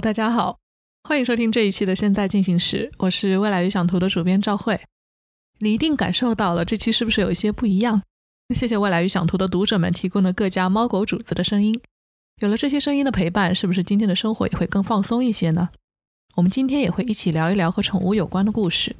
大家好，欢迎收听这一期的《现在进行时》，我是未来预想图的主编赵慧。你一定感受到了这期是不是有一些不一样？谢谢未来预想图的读者们提供的各家猫狗主子的声音。有了这些声音的陪伴，是不是今天的生活也会更放松一些呢？我们今天也会一起聊一聊和宠物有关的故事。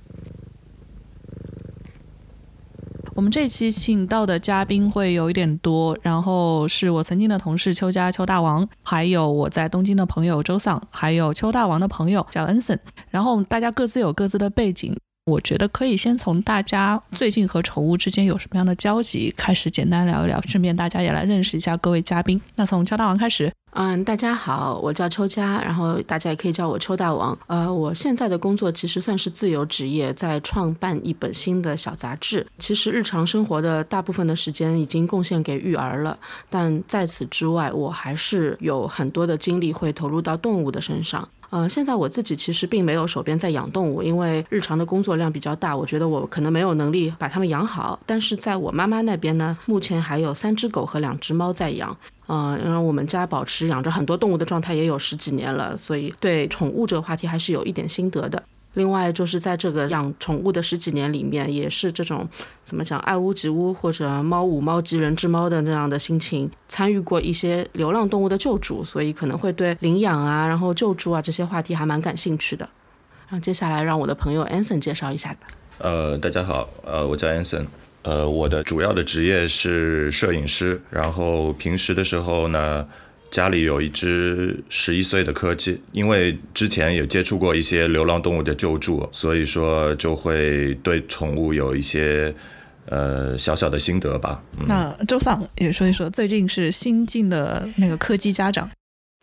我们这期请到的嘉宾会有一点多，然后是我曾经的同事邱家邱大王，还有我在东京的朋友周桑，还有邱大王的朋友叫恩森，然后大家各自有各自的背景。我觉得可以先从大家最近和宠物之间有什么样的交集开始简单聊一聊，顺便大家也来认识一下各位嘉宾。那从邱大王开始。嗯，大家好，我叫邱佳，然后大家也可以叫我邱大王。呃，我现在的工作其实算是自由职业，在创办一本新的小杂志。其实日常生活的大部分的时间已经贡献给育儿了，但在此之外，我还是有很多的精力会投入到动物的身上。呃，现在我自己其实并没有手边在养动物，因为日常的工作量比较大，我觉得我可能没有能力把它们养好。但是在我妈妈那边呢，目前还有三只狗和两只猫在养。嗯，让我们家保持养着很多动物的状态也有十几年了，所以对宠物这个话题还是有一点心得的。另外就是在这个养宠物的十几年里面，也是这种怎么讲爱屋及乌或者猫五猫及人之猫的那样的心情，参与过一些流浪动物的救助，所以可能会对领养啊，然后救助啊这些话题还蛮感兴趣的。然后接下来让我的朋友 Anson 介绍一下吧。呃，大家好，呃，我叫 Anson。呃，我的主要的职业是摄影师，然后平时的时候呢，家里有一只十一岁的柯基，因为之前有接触过一些流浪动物的救助，所以说就会对宠物有一些呃小小的心得吧。那周桑也说一说，最近是新进的那个柯基家长。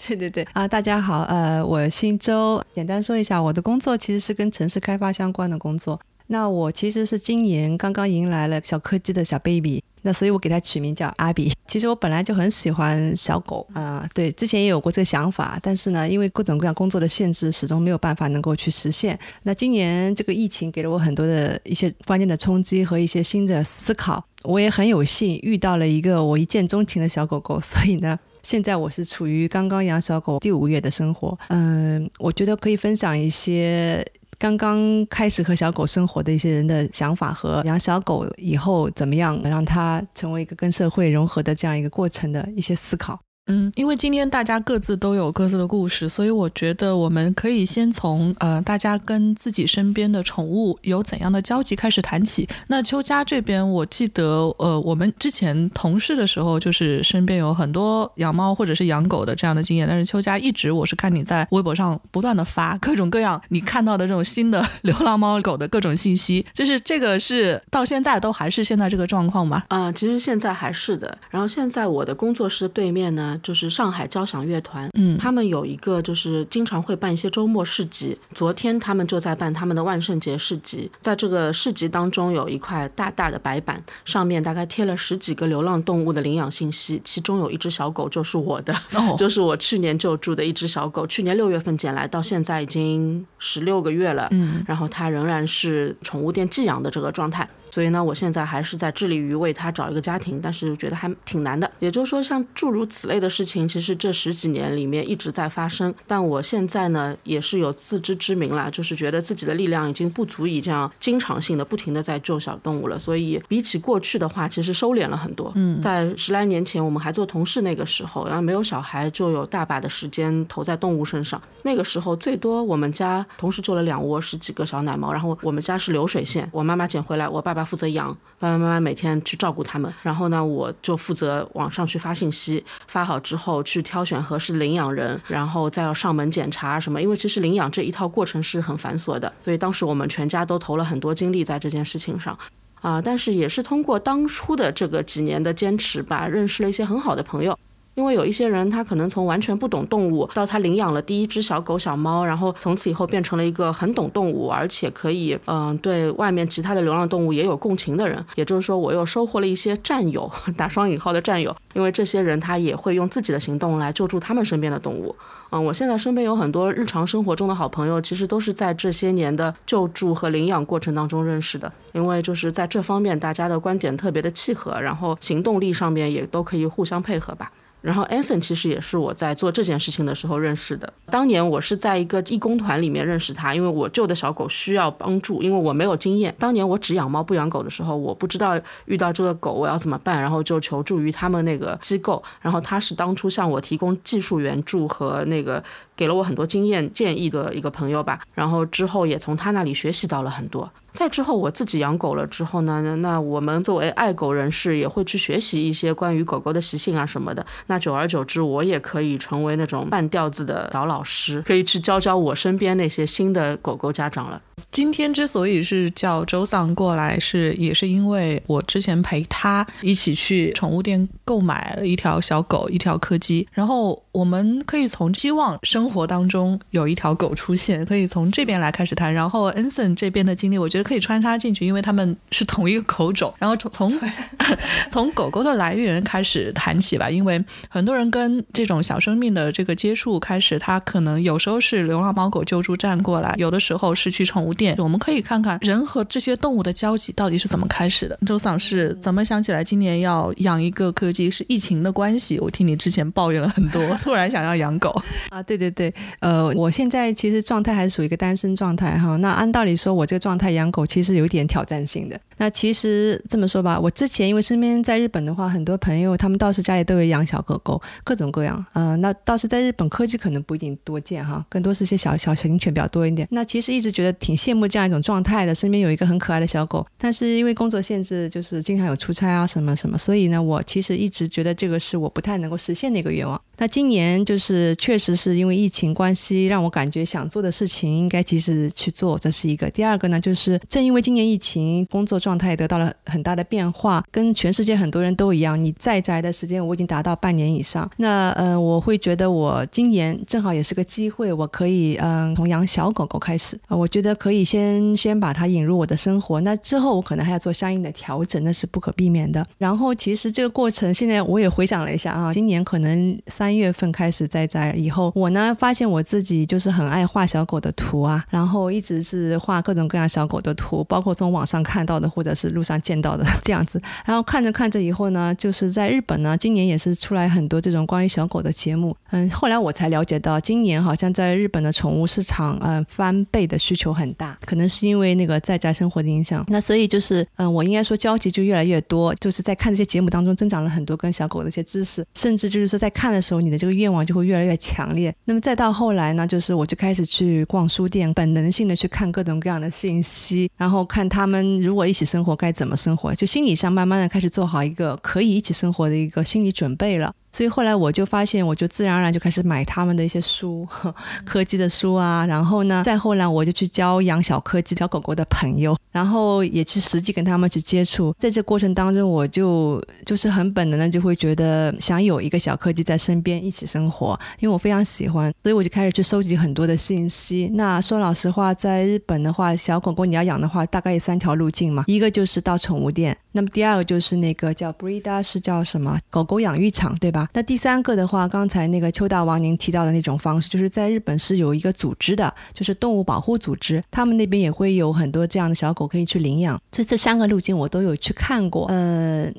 对对对啊，大家好，呃，我姓周，简单说一下，我的工作其实是跟城市开发相关的工作。那我其实是今年刚刚迎来了小柯基的小 baby，那所以我给它取名叫阿比。其实我本来就很喜欢小狗啊，对，之前也有过这个想法，但是呢，因为各种各样工作的限制，始终没有办法能够去实现。那今年这个疫情给了我很多的一些关键的冲击和一些新的思考，我也很有幸遇到了一个我一见钟情的小狗狗，所以呢，现在我是处于刚刚养小狗第五个月的生活。嗯，我觉得可以分享一些。刚刚开始和小狗生活的一些人的想法和养小狗以后怎么样让它成为一个跟社会融合的这样一个过程的一些思考。嗯，因为今天大家各自都有各自的故事，所以我觉得我们可以先从呃大家跟自己身边的宠物有怎样的交集开始谈起。那邱家这边，我记得呃我们之前同事的时候，就是身边有很多养猫或者是养狗的这样的经验。但是邱家一直我是看你在微博上不断的发各种各样你看到的这种新的流浪猫狗的各种信息，就是这个是到现在都还是现在这个状况吗？啊，其实现在还是的。然后现在我的工作室对面呢。就是上海交响乐团，嗯，他们有一个就是经常会办一些周末市集。昨天他们就在办他们的万圣节市集，在这个市集当中有一块大大的白板，上面大概贴了十几个流浪动物的领养信息，其中有一只小狗就是我的，就是我去年救助的一只小狗，去年六月份捡来，到现在已经十六个月了，嗯，然后它仍然是宠物店寄养的这个状态。所以呢，我现在还是在致力于为他找一个家庭，但是觉得还挺难的。也就是说，像诸如此类的事情，其实这十几年里面一直在发生。但我现在呢，也是有自知之明了，就是觉得自己的力量已经不足以这样经常性的、不停的在救小动物了。所以比起过去的话，其实收敛了很多。嗯，在十来年前，我们还做同事那个时候，然后没有小孩，就有大把的时间投在动物身上。那个时候最多我们家同时救了两窝十几个小奶猫，然后我们家是流水线，我妈妈捡回来，我爸爸。负责养，爸爸妈妈每天去照顾他们，然后呢，我就负责网上去发信息，发好之后去挑选合适领养人，然后再要上门检查什么。因为其实领养这一套过程是很繁琐的，所以当时我们全家都投了很多精力在这件事情上，啊，但是也是通过当初的这个几年的坚持吧，认识了一些很好的朋友。因为有一些人，他可能从完全不懂动物，到他领养了第一只小狗、小猫，然后从此以后变成了一个很懂动物，而且可以，嗯，对外面其他的流浪动物也有共情的人。也就是说，我又收获了一些战友，打双引号的战友。因为这些人他也会用自己的行动来救助他们身边的动物。嗯，我现在身边有很多日常生活中的好朋友，其实都是在这些年的救助和领养过程当中认识的。因为就是在这方面，大家的观点特别的契合，然后行动力上面也都可以互相配合吧。然后 Anson 其实也是我在做这件事情的时候认识的。当年我是在一个义工团里面认识他，因为我救的小狗需要帮助，因为我没有经验。当年我只养猫不养狗的时候，我不知道遇到这个狗我要怎么办，然后就求助于他们那个机构。然后他是当初向我提供技术援助和那个给了我很多经验建议的一个朋友吧。然后之后也从他那里学习到了很多。再之后，我自己养狗了之后呢，那我们作为爱狗人士也会去学习一些关于狗狗的习性啊什么的。那久而久之，我也可以成为那种半吊子的小老师，可以去教教我身边那些新的狗狗家长了。今天之所以是叫周桑过来，是也是因为我之前陪他一起去宠物店购买了一条小狗，一条柯基。然后我们可以从希望生生活当中有一条狗出现，可以从这边来开始谈。然后恩森这边的经历，我觉得。可以穿插进去，因为他们是同一个狗种。然后从从 从狗狗的来源开始谈起吧，因为很多人跟这种小生命的这个接触开始，他可能有时候是流浪猫狗救助站过来，有的时候是去宠物店。我们可以看看人和这些动物的交集到底是怎么开始的。周桑是怎么想起来今年要养一个柯基？是疫情的关系？我听你之前抱怨了很多，突然想要养狗啊？对对对，呃，我现在其实状态还是属于一个单身状态哈。那按道理说，我这个状态养。狗其实有点挑战性的。那其实这么说吧，我之前因为身边在日本的话，很多朋友他们倒是家里都有养小狗狗，各种各样。嗯，那倒是在日本科技可能不一定多见哈，更多是些小小型犬比较多一点。那其实一直觉得挺羡慕这样一种状态的，身边有一个很可爱的小狗。但是因为工作限制，就是经常有出差啊什么什么，所以呢，我其实一直觉得这个是我不太能够实现的一个愿望。那今年就是确实是因为疫情关系，让我感觉想做的事情应该及时去做，这是一个。第二个呢，就是正因为今年疫情，工作状态得到了很大的变化，跟全世界很多人都一样，你在宅的时间我已经达到半年以上。那嗯，我会觉得我今年正好也是个机会，我可以嗯从养小狗狗开始啊，我觉得可以先先把它引入我的生活。那之后我可能还要做相应的调整，那是不可避免的。然后其实这个过程，现在我也回想了一下啊，今年可能三。三月份开始在在以后，我呢发现我自己就是很爱画小狗的图啊，然后一直是画各种各样小狗的图，包括从网上看到的或者是路上见到的这样子。然后看着看着以后呢，就是在日本呢，今年也是出来很多这种关于小狗的节目。嗯，后来我才了解到，今年好像在日本的宠物市场，嗯，翻倍的需求很大，可能是因为那个在家生活的影响。那所以就是，嗯，我应该说交集就越来越多，就是在看这些节目当中增长了很多跟小狗的一些知识，甚至就是说在看的时候。你的这个愿望就会越来越强烈。那么再到后来呢，就是我就开始去逛书店，本能性的去看各种各样的信息，然后看他们如果一起生活该怎么生活，就心理上慢慢的开始做好一个可以一起生活的一个心理准备了。所以后来我就发现，我就自然而然就开始买他们的一些书，柯基的书啊。然后呢，再后来我就去教养小柯基、小狗狗的朋友，然后也去实际跟他们去接触。在这过程当中，我就就是很本能的就会觉得想有一个小柯基在身边一起生活，因为我非常喜欢，所以我就开始去收集很多的信息。那说老实话，在日本的话，小狗狗你要养的话，大概有三条路径嘛，一个就是到宠物店。那么第二个就是那个叫 Breeder，是叫什么狗狗养育场，对吧？那第三个的话，刚才那个邱大王您提到的那种方式，就是在日本是有一个组织的，就是动物保护组织，他们那边也会有很多这样的小狗可以去领养。所以这三个路径我都有去看过，嗯。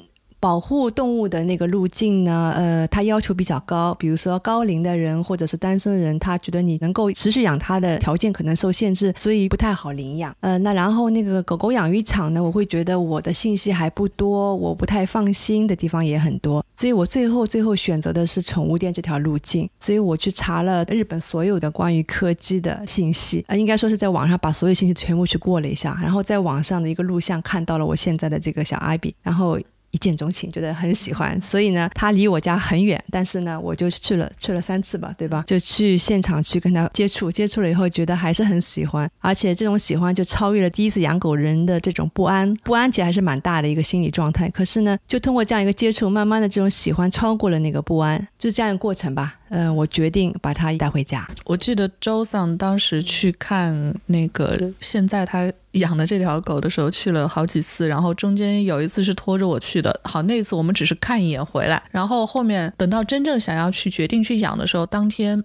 保护动物的那个路径呢？呃，它要求比较高，比如说高龄的人或者是单身人，他觉得你能够持续养它的条件可能受限制，所以不太好领养。呃，那然后那个狗狗养育场呢，我会觉得我的信息还不多，我不太放心的地方也很多，所以我最后最后选择的是宠物店这条路径。所以我去查了日本所有的关于柯基的信息，呃，应该说是在网上把所有信息全部去过了一下，然后在网上的一个录像看到了我现在的这个小阿比，然后。一见钟情，觉得很喜欢，所以呢，他离我家很远，但是呢，我就去了，去了三次吧，对吧？就去现场去跟他接触，接触了以后，觉得还是很喜欢，而且这种喜欢就超越了第一次养狗人的这种不安，不安其实还是蛮大的一个心理状态。可是呢，就通过这样一个接触，慢慢的这种喜欢超过了那个不安，就是这样一个过程吧。嗯，我决定把它带回家。我记得周桑当时去看那个现在他养的这条狗的时候，去了好几次，然后中间有一次是拖着我去的。好，那次我们只是看一眼回来，然后后面等到真正想要去决定去养的时候，当天。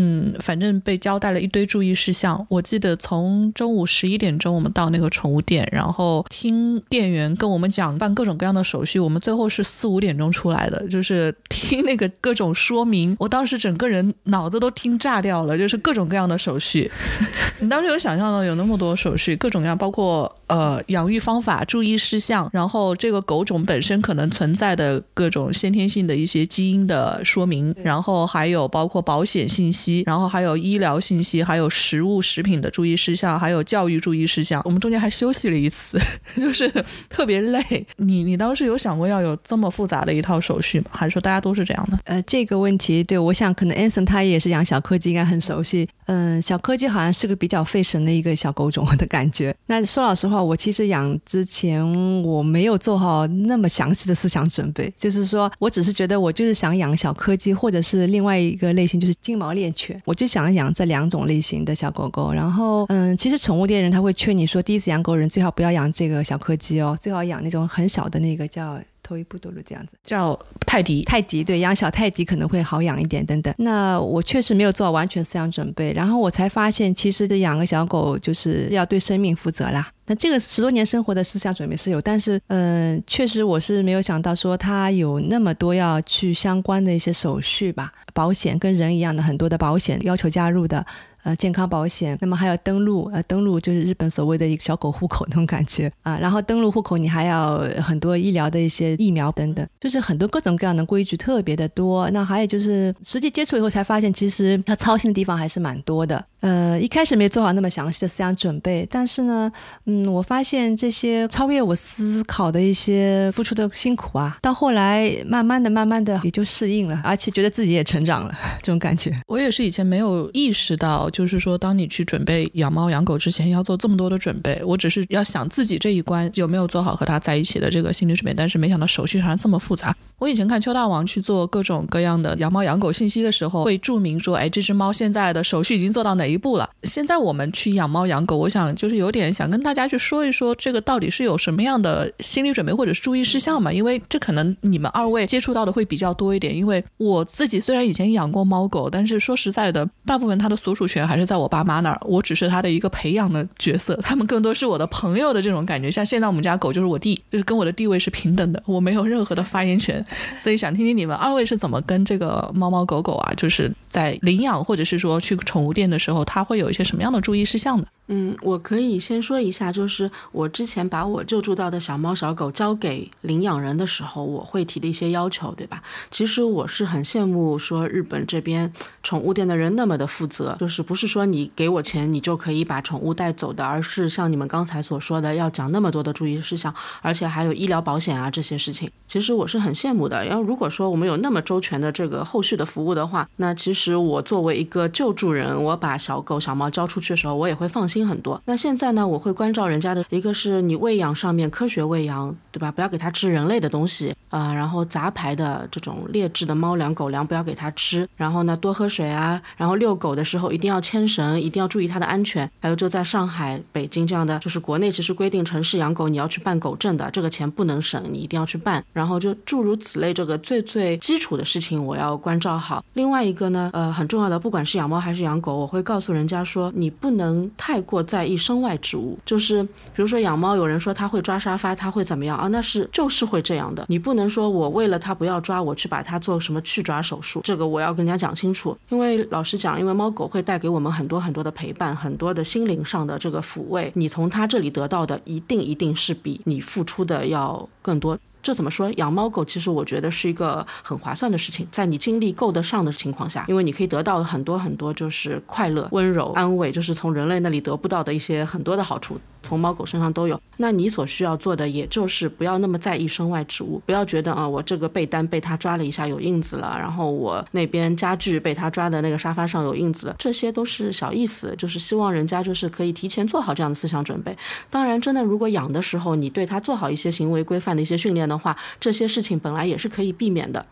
嗯，反正被交代了一堆注意事项。我记得从中午十一点钟我们到那个宠物店，然后听店员跟我们讲办各种各样的手续，我们最后是四五点钟出来的，就是听那个各种说明。我当时整个人脑子都听炸掉了，就是各种各样的手续。你当时有想象到有那么多手续，各种各样，包括呃养育方法、注意事项，然后这个狗种本身可能存在的各种先天性的一些基因的说明，然后还有包括保险信息，然后还有医疗信息，还有食物食品的注意事项，还有教育注意事项。我们中间还休息了一次，就是特别累。你你当时有想过要有这么复杂的一套手续吗？还是说大家都是这样的？呃，这个问题对我想可能 Anson 他也是养小柯基，应该很熟悉。嗯，小柯基好像是个比较费神的一个小狗种的感觉。那说老实话，我其实养之前我没有做好那么详细的思想准备，就是说我只是觉得我就是想养小柯基，或者是另外一个类型就是金毛猎犬，我就想养这两种类型的小狗狗。然后，嗯，其实宠物店人他会劝你说，第一次养狗人最好不要养这个小柯基哦，最好养那种很小的那个叫。头一步都是这样子，叫泰迪。泰迪对，养小泰迪可能会好养一点等等。那我确实没有做好完全思想准备，然后我才发现，其实这养个小狗就是要对生命负责啦。那这个十多年生活的思想准备是有，但是嗯，确实我是没有想到说它有那么多要去相关的一些手续吧，保险跟人一样的很多的保险要求加入的。呃，健康保险，那么还有登录，呃，登录就是日本所谓的一个小狗户口那种感觉啊。然后登录户口，你还要很多医疗的一些疫苗等等，就是很多各种各样的规矩特别的多。那还有就是实际接触以后才发现，其实要操心的地方还是蛮多的。呃，一开始没做好那么详细的思想准备，但是呢，嗯，我发现这些超越我思考的一些付出的辛苦啊，到后来慢慢的、慢慢的也就适应了，而且觉得自己也成长了，这种感觉。我也是以前没有意识到，就是说，当你去准备养猫养狗之前，要做这么多的准备。我只是要想自己这一关有没有做好和它在一起的这个心理准备，但是没想到手续还这么复杂。我以前看邱大王去做各种各样的养猫养狗信息的时候，会注明说，哎，这只猫现在的手续已经做到哪一步了。现在我们去养猫养狗，我想就是有点想跟大家去说一说，这个到底是有什么样的心理准备或者是注意事项嘛？因为这可能你们二位接触到的会比较多一点。因为我自己虽然以前养过猫狗，但是说实在的，大部分它的所属权还是在我爸妈那儿，我只是他的一个培养的角色，他们更多是我的朋友的这种感觉。像现在我们家狗就是我弟，就是跟我的地位是平等的，我没有任何的发言权。所以想听听你们二位是怎么跟这个猫猫狗狗啊，就是在领养或者是说去宠物店的时候，它会有一些什么样的注意事项呢？嗯，我可以先说一下，就是我之前把我救助到的小猫小狗交给领养人的时候，我会提的一些要求，对吧？其实我是很羡慕说日本这边宠物店的人那么的负责，就是不是说你给我钱你就可以把宠物带走的，而是像你们刚才所说的要讲那么多的注意事项，而且还有医疗保险啊这些事情。其实我是很羡慕的。要如果说我们有那么周全的这个后续的服务的话，那其实其实我作为一个救助人，我把小狗小猫交出去的时候，我也会放心。很多，那现在呢？我会关照人家的一个是你喂养上面科学喂养，对吧？不要给它吃人类的东西啊，然后杂牌的这种劣质的猫粮、狗粮不要给它吃。然后呢，多喝水啊，然后遛狗的时候一定要牵绳，一定要注意它的安全。还有就在上海、北京这样的，就是国内其实规定城市养狗你要去办狗证的，这个钱不能省，你一定要去办。然后就诸如此类，这个最最基础的事情我要关照好。另外一个呢，呃，很重要的，不管是养猫还是养狗，我会告诉人家说，你不能太。过在意身外之物，就是比如说养猫，有人说它会抓沙发，它会怎么样啊？那是就是会这样的。你不能说我为了它不要抓，我去把它做什么去抓手术，这个我要跟人家讲清楚。因为老实讲，因为猫狗会带给我们很多很多的陪伴，很多的心灵上的这个抚慰，你从它这里得到的，一定一定是比你付出的要更多。这怎么说？养猫狗其实我觉得是一个很划算的事情，在你精力够得上的情况下，因为你可以得到很多很多就是快乐、温柔、安慰，就是从人类那里得不到的一些很多的好处。从猫狗身上都有，那你所需要做的，也就是不要那么在意身外之物，不要觉得啊，我这个被单被它抓了一下有印子了，然后我那边家具被它抓的那个沙发上有印子，这些都是小意思，就是希望人家就是可以提前做好这样的思想准备。当然，真的如果养的时候你对它做好一些行为规范的一些训练的话，这些事情本来也是可以避免的。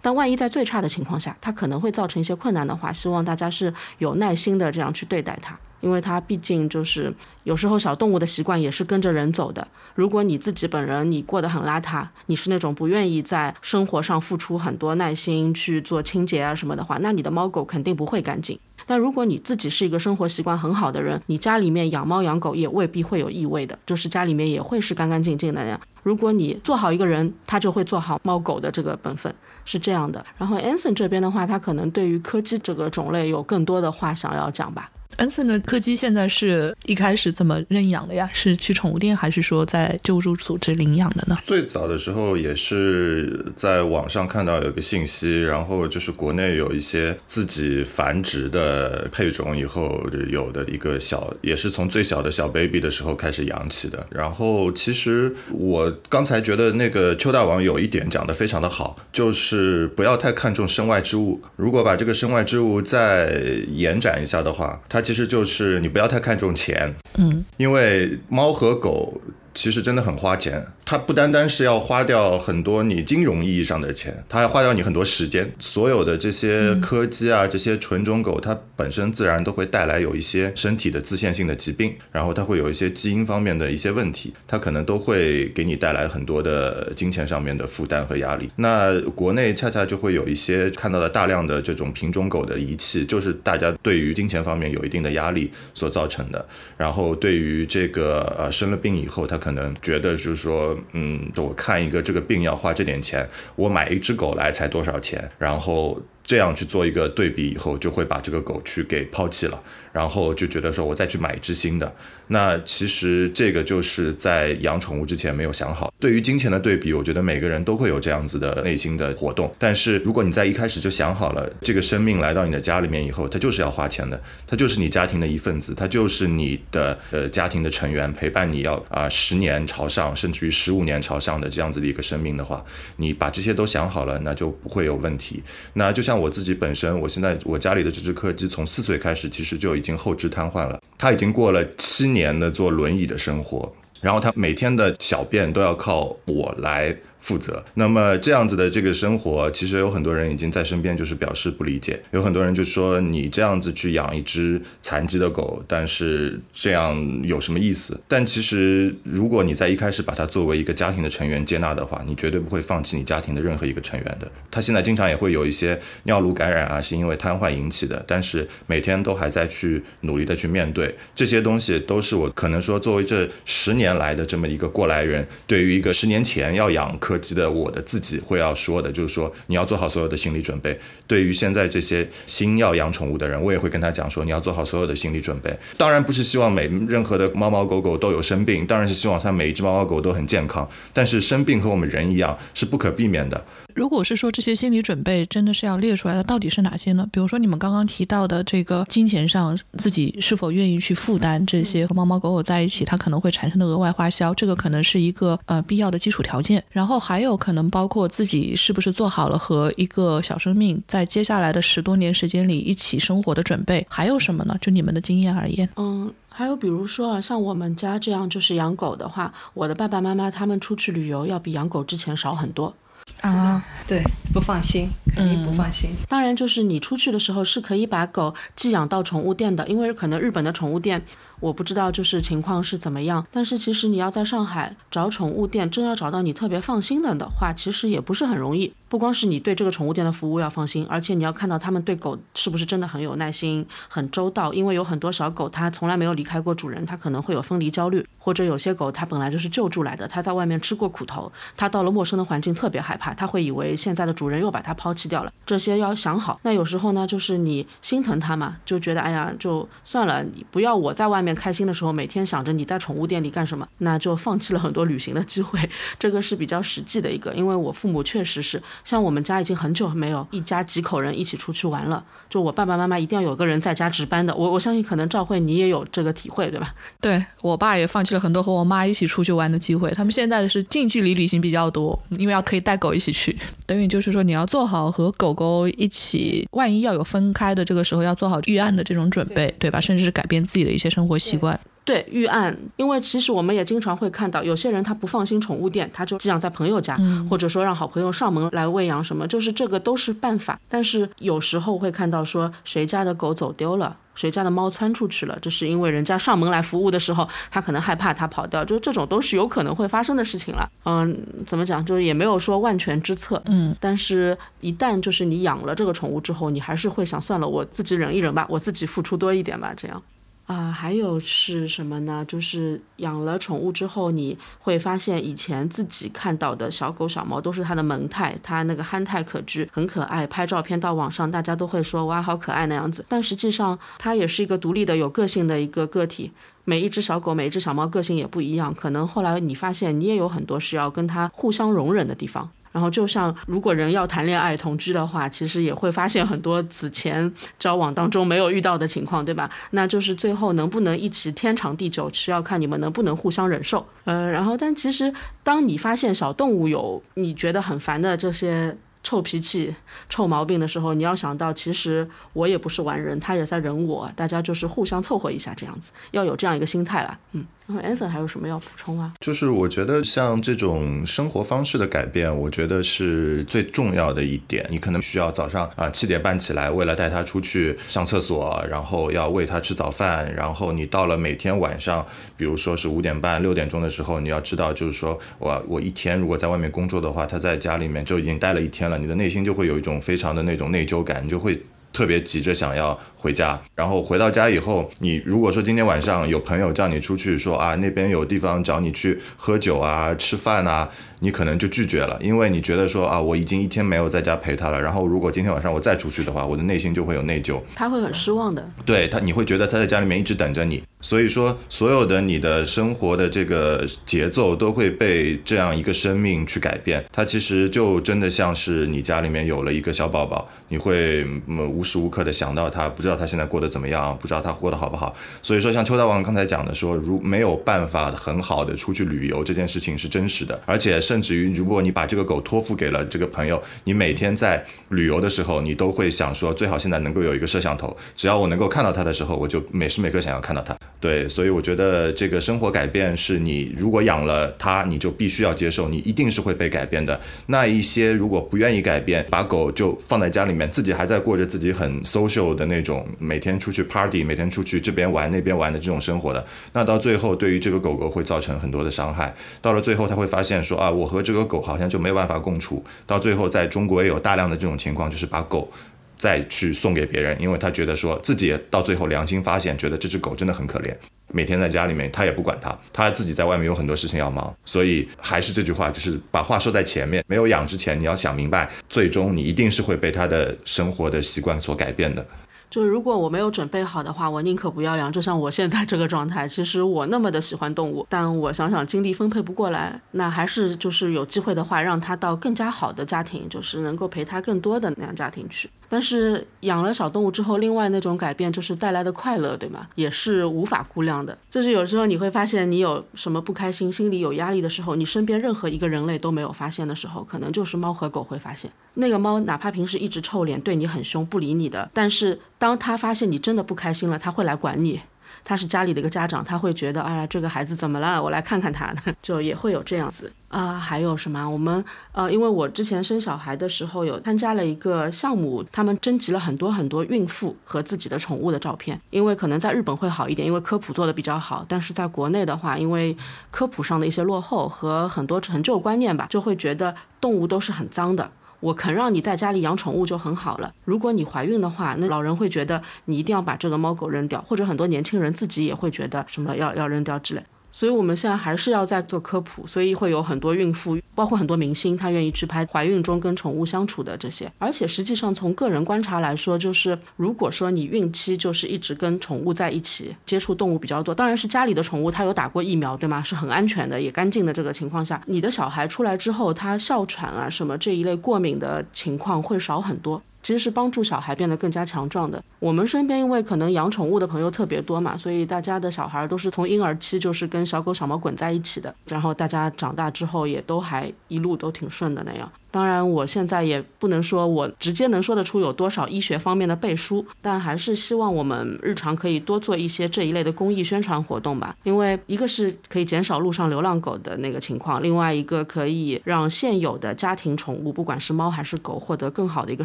但万一在最差的情况下，它可能会造成一些困难的话，希望大家是有耐心的这样去对待它。因为它毕竟就是有时候小动物的习惯也是跟着人走的。如果你自己本人你过得很邋遢，你是那种不愿意在生活上付出很多耐心去做清洁啊什么的话，那你的猫狗肯定不会干净。但如果你自己是一个生活习惯很好的人，你家里面养猫养狗也未必会有异味的，就是家里面也会是干干净净的呀。如果你做好一个人，他就会做好猫狗的这个本分，是这样的。然后 Anson 这边的话，他可能对于柯基这个种类有更多的话想要讲吧。恩森的柯基现在是一开始怎么认养的呀？是去宠物店，还是说在救助组织领养的呢？最早的时候也是在网上看到有个信息，然后就是国内有一些自己繁殖的配种，以后有的一个小，也是从最小的小 baby 的时候开始养起的。然后其实我刚才觉得那个邱大王有一点讲的非常的好，就是不要太看重身外之物。如果把这个身外之物再延展一下的话，它。其实就是你不要太看重钱，嗯，因为猫和狗其实真的很花钱。它不单单是要花掉很多你金融意义上的钱，它还花掉你很多时间。所有的这些柯基啊，这些纯种狗，它本身自然都会带来有一些身体的自限性的疾病，然后它会有一些基因方面的一些问题，它可能都会给你带来很多的金钱上面的负担和压力。那国内恰恰就会有一些看到了大量的这种品种狗的遗弃，就是大家对于金钱方面有一定的压力所造成的。然后对于这个呃生了病以后，他可能觉得就是说。嗯，我看一个这个病要花这点钱，我买一只狗来才多少钱？然后这样去做一个对比以后，就会把这个狗去给抛弃了，然后就觉得说我再去买一只新的。那其实这个就是在养宠物之前没有想好。对于金钱的对比，我觉得每个人都会有这样子的内心的活动。但是如果你在一开始就想好了，这个生命来到你的家里面以后，它就是要花钱的，它就是你家庭的一份子，它就是你的呃家庭的成员，陪伴你要啊十年朝上，甚至于十五年朝上的这样子的一个生命的话，你把这些都想好了，那就不会有问题。那就像我自己本身，我现在我家里的这只柯基从四岁开始，其实就已经后肢瘫痪了，他已经过了七。年的坐轮椅的生活，然后他每天的小便都要靠我来。负责，那么这样子的这个生活，其实有很多人已经在身边，就是表示不理解。有很多人就说你这样子去养一只残疾的狗，但是这样有什么意思？但其实如果你在一开始把它作为一个家庭的成员接纳的话，你绝对不会放弃你家庭的任何一个成员的。他现在经常也会有一些尿路感染啊，是因为瘫痪引起的，但是每天都还在去努力的去面对这些东西，都是我可能说作为这十年来的这么一个过来人，对于一个十年前要养。科技的我的自己会要说的，就是说你要做好所有的心理准备。对于现在这些新要养宠物的人，我也会跟他讲说，你要做好所有的心理准备。当然不是希望每任何的猫猫狗狗都有生病，当然是希望它每一只猫猫狗都很健康。但是生病和我们人一样是不可避免的。如果是说这些心理准备真的是要列出来的，到底是哪些呢？比如说你们刚刚提到的这个金钱上自己是否愿意去负担这些和猫猫狗狗在一起它可能会产生的额外花销，这个可能是一个呃必要的基础条件。然后还有可能包括自己是不是做好了和一个小生命在接下来的十多年时间里一起生活的准备。还有什么呢？就你们的经验而言，嗯，还有比如说啊，像我们家这样就是养狗的话，我的爸爸妈妈他们出去旅游要比养狗之前少很多。啊，对，不放心，肯定不放心。当然，就是你出去的时候是可以把狗寄养到宠物店的，因为可能日本的宠物店。我不知道就是情况是怎么样，但是其实你要在上海找宠物店，真要找到你特别放心的的话，其实也不是很容易。不光是你对这个宠物店的服务要放心，而且你要看到他们对狗是不是真的很有耐心、很周到。因为有很多小狗它从来没有离开过主人，它可能会有分离焦虑，或者有些狗它本来就是救助来的，它在外面吃过苦头，它到了陌生的环境特别害怕，它会以为现在的主人又把它抛弃掉了。这些要想好。那有时候呢，就是你心疼它嘛，就觉得哎呀，就算了，你不要我在外面。开心的时候，每天想着你在宠物店里干什么，那就放弃了很多旅行的机会。这个是比较实际的一个，因为我父母确实是，像我们家已经很久没有一家几口人一起出去玩了。就我爸爸妈妈一定要有个人在家值班的。我我相信可能赵慧你也有这个体会，对吧？对我爸也放弃了很多和我妈一起出去玩的机会。他们现在的是近距离旅行比较多，因为要可以带狗一起去。等于就是说你要做好和狗狗一起，万一要有分开的这个时候要做好预案的这种准备，对吧？甚至是改变自己的一些生活。习惯对预案，因为其实我们也经常会看到，有些人他不放心宠物店，他就寄养在朋友家，或者说让好朋友上门来喂养什么，就是这个都是办法。但是有时候会看到说谁家的狗走丢了，谁家的猫窜出去了，这是因为人家上门来服务的时候，他可能害怕它跑掉，就这种都是有可能会发生的事情了。嗯，怎么讲，就是也没有说万全之策。嗯，但是一旦就是你养了这个宠物之后，你还是会想算了，我自己忍一忍吧，我自己付出多一点吧，这样。啊，还有是什么呢？就是养了宠物之后，你会发现以前自己看到的小狗小猫都是它的萌态，它那个憨态可掬，很可爱，拍照片到网上，大家都会说哇，好可爱那样子。但实际上，它也是一个独立的、有个性的一个个体。每一只小狗、每一只小猫个性也不一样，可能后来你发现，你也有很多是要跟它互相容忍的地方。然后就像如果人要谈恋爱同居的话，其实也会发现很多此前交往当中没有遇到的情况，对吧？那就是最后能不能一起天长地久，是要看你们能不能互相忍受。呃，然后但其实当你发现小动物有你觉得很烦的这些臭脾气、臭毛病的时候，你要想到其实我也不是完人，他也在忍我，大家就是互相凑合一下这样子，要有这样一个心态啦。嗯。然后 Anson 还有什么要补充啊？就是我觉得像这种生活方式的改变，我觉得是最重要的一点。你可能需要早上啊七点半起来，为了带他出去上厕所，然后要喂他吃早饭，然后你到了每天晚上，比如说是五点半六点钟的时候，你要知道，就是说我我一天如果在外面工作的话，他在家里面就已经待了一天了，你的内心就会有一种非常的那种内疚感，你就会。特别急着想要回家，然后回到家以后，你如果说今天晚上有朋友叫你出去，说啊那边有地方找你去喝酒啊、吃饭啊。你可能就拒绝了，因为你觉得说啊，我已经一天没有在家陪他了，然后如果今天晚上我再出去的话，我的内心就会有内疚，他会很失望的。对他，你会觉得他在家里面一直等着你，所以说所有的你的生活的这个节奏都会被这样一个生命去改变。他其实就真的像是你家里面有了一个小宝宝，你会无时无刻的想到他，不知道他现在过得怎么样，不知道他过得好不好。所以说，像邱大王刚才讲的说，如没有办法很好的出去旅游，这件事情是真实的，而且。甚至于，如果你把这个狗托付给了这个朋友，你每天在旅游的时候，你都会想说，最好现在能够有一个摄像头，只要我能够看到它的时候，我就每时每刻想要看到它。对，所以我觉得这个生活改变是你如果养了它，你就必须要接受，你一定是会被改变的。那一些如果不愿意改变，把狗就放在家里面，自己还在过着自己很 social 的那种，每天出去 party，每天出去这边玩那边玩的这种生活的，那到最后对于这个狗狗会造成很多的伤害。到了最后，他会发现说啊。我和这个狗好像就没有办法共处，到最后在中国也有大量的这种情况，就是把狗再去送给别人，因为他觉得说自己到最后良心发现，觉得这只狗真的很可怜，每天在家里面他也不管它，他自己在外面有很多事情要忙，所以还是这句话，就是把话说在前面，没有养之前你要想明白，最终你一定是会被他的生活的习惯所改变的。就是如果我没有准备好的话，我宁可不要养。就像我现在这个状态，其实我那么的喜欢动物，但我想想精力分配不过来，那还是就是有机会的话，让他到更加好的家庭，就是能够陪他更多的那样家庭去。但是养了小动物之后，另外那种改变就是带来的快乐，对吗？也是无法估量的。就是有时候你会发现，你有什么不开心、心里有压力的时候，你身边任何一个人类都没有发现的时候，可能就是猫和狗会发现。那个猫哪怕平时一直臭脸，对你很凶，不理你的，但是当它发现你真的不开心了，它会来管你。他是家里的一个家长，他会觉得，哎呀，这个孩子怎么了？我来看看他，就也会有这样子啊。还有什么？我们呃，因为我之前生小孩的时候有参加了一个项目，他们征集了很多很多孕妇和自己的宠物的照片。因为可能在日本会好一点，因为科普做的比较好。但是在国内的话，因为科普上的一些落后和很多陈旧观念吧，就会觉得动物都是很脏的。我肯让你在家里养宠物就很好了。如果你怀孕的话，那老人会觉得你一定要把这个猫狗扔掉，或者很多年轻人自己也会觉得什么要要扔掉之类。所以我们现在还是要在做科普，所以会有很多孕妇，包括很多明星，她愿意去拍怀孕中跟宠物相处的这些。而且实际上从个人观察来说，就是如果说你孕期就是一直跟宠物在一起，接触动物比较多，当然是家里的宠物它有打过疫苗，对吗？是很安全的，也干净的这个情况下，你的小孩出来之后，他哮喘啊什么这一类过敏的情况会少很多。其实是帮助小孩变得更加强壮的。我们身边因为可能养宠物的朋友特别多嘛，所以大家的小孩都是从婴儿期就是跟小狗小猫滚在一起的，然后大家长大之后也都还一路都挺顺的那样。当然，我现在也不能说我直接能说得出有多少医学方面的背书，但还是希望我们日常可以多做一些这一类的公益宣传活动吧。因为一个是可以减少路上流浪狗的那个情况，另外一个可以让现有的家庭宠物，不管是猫还是狗，获得更好的一个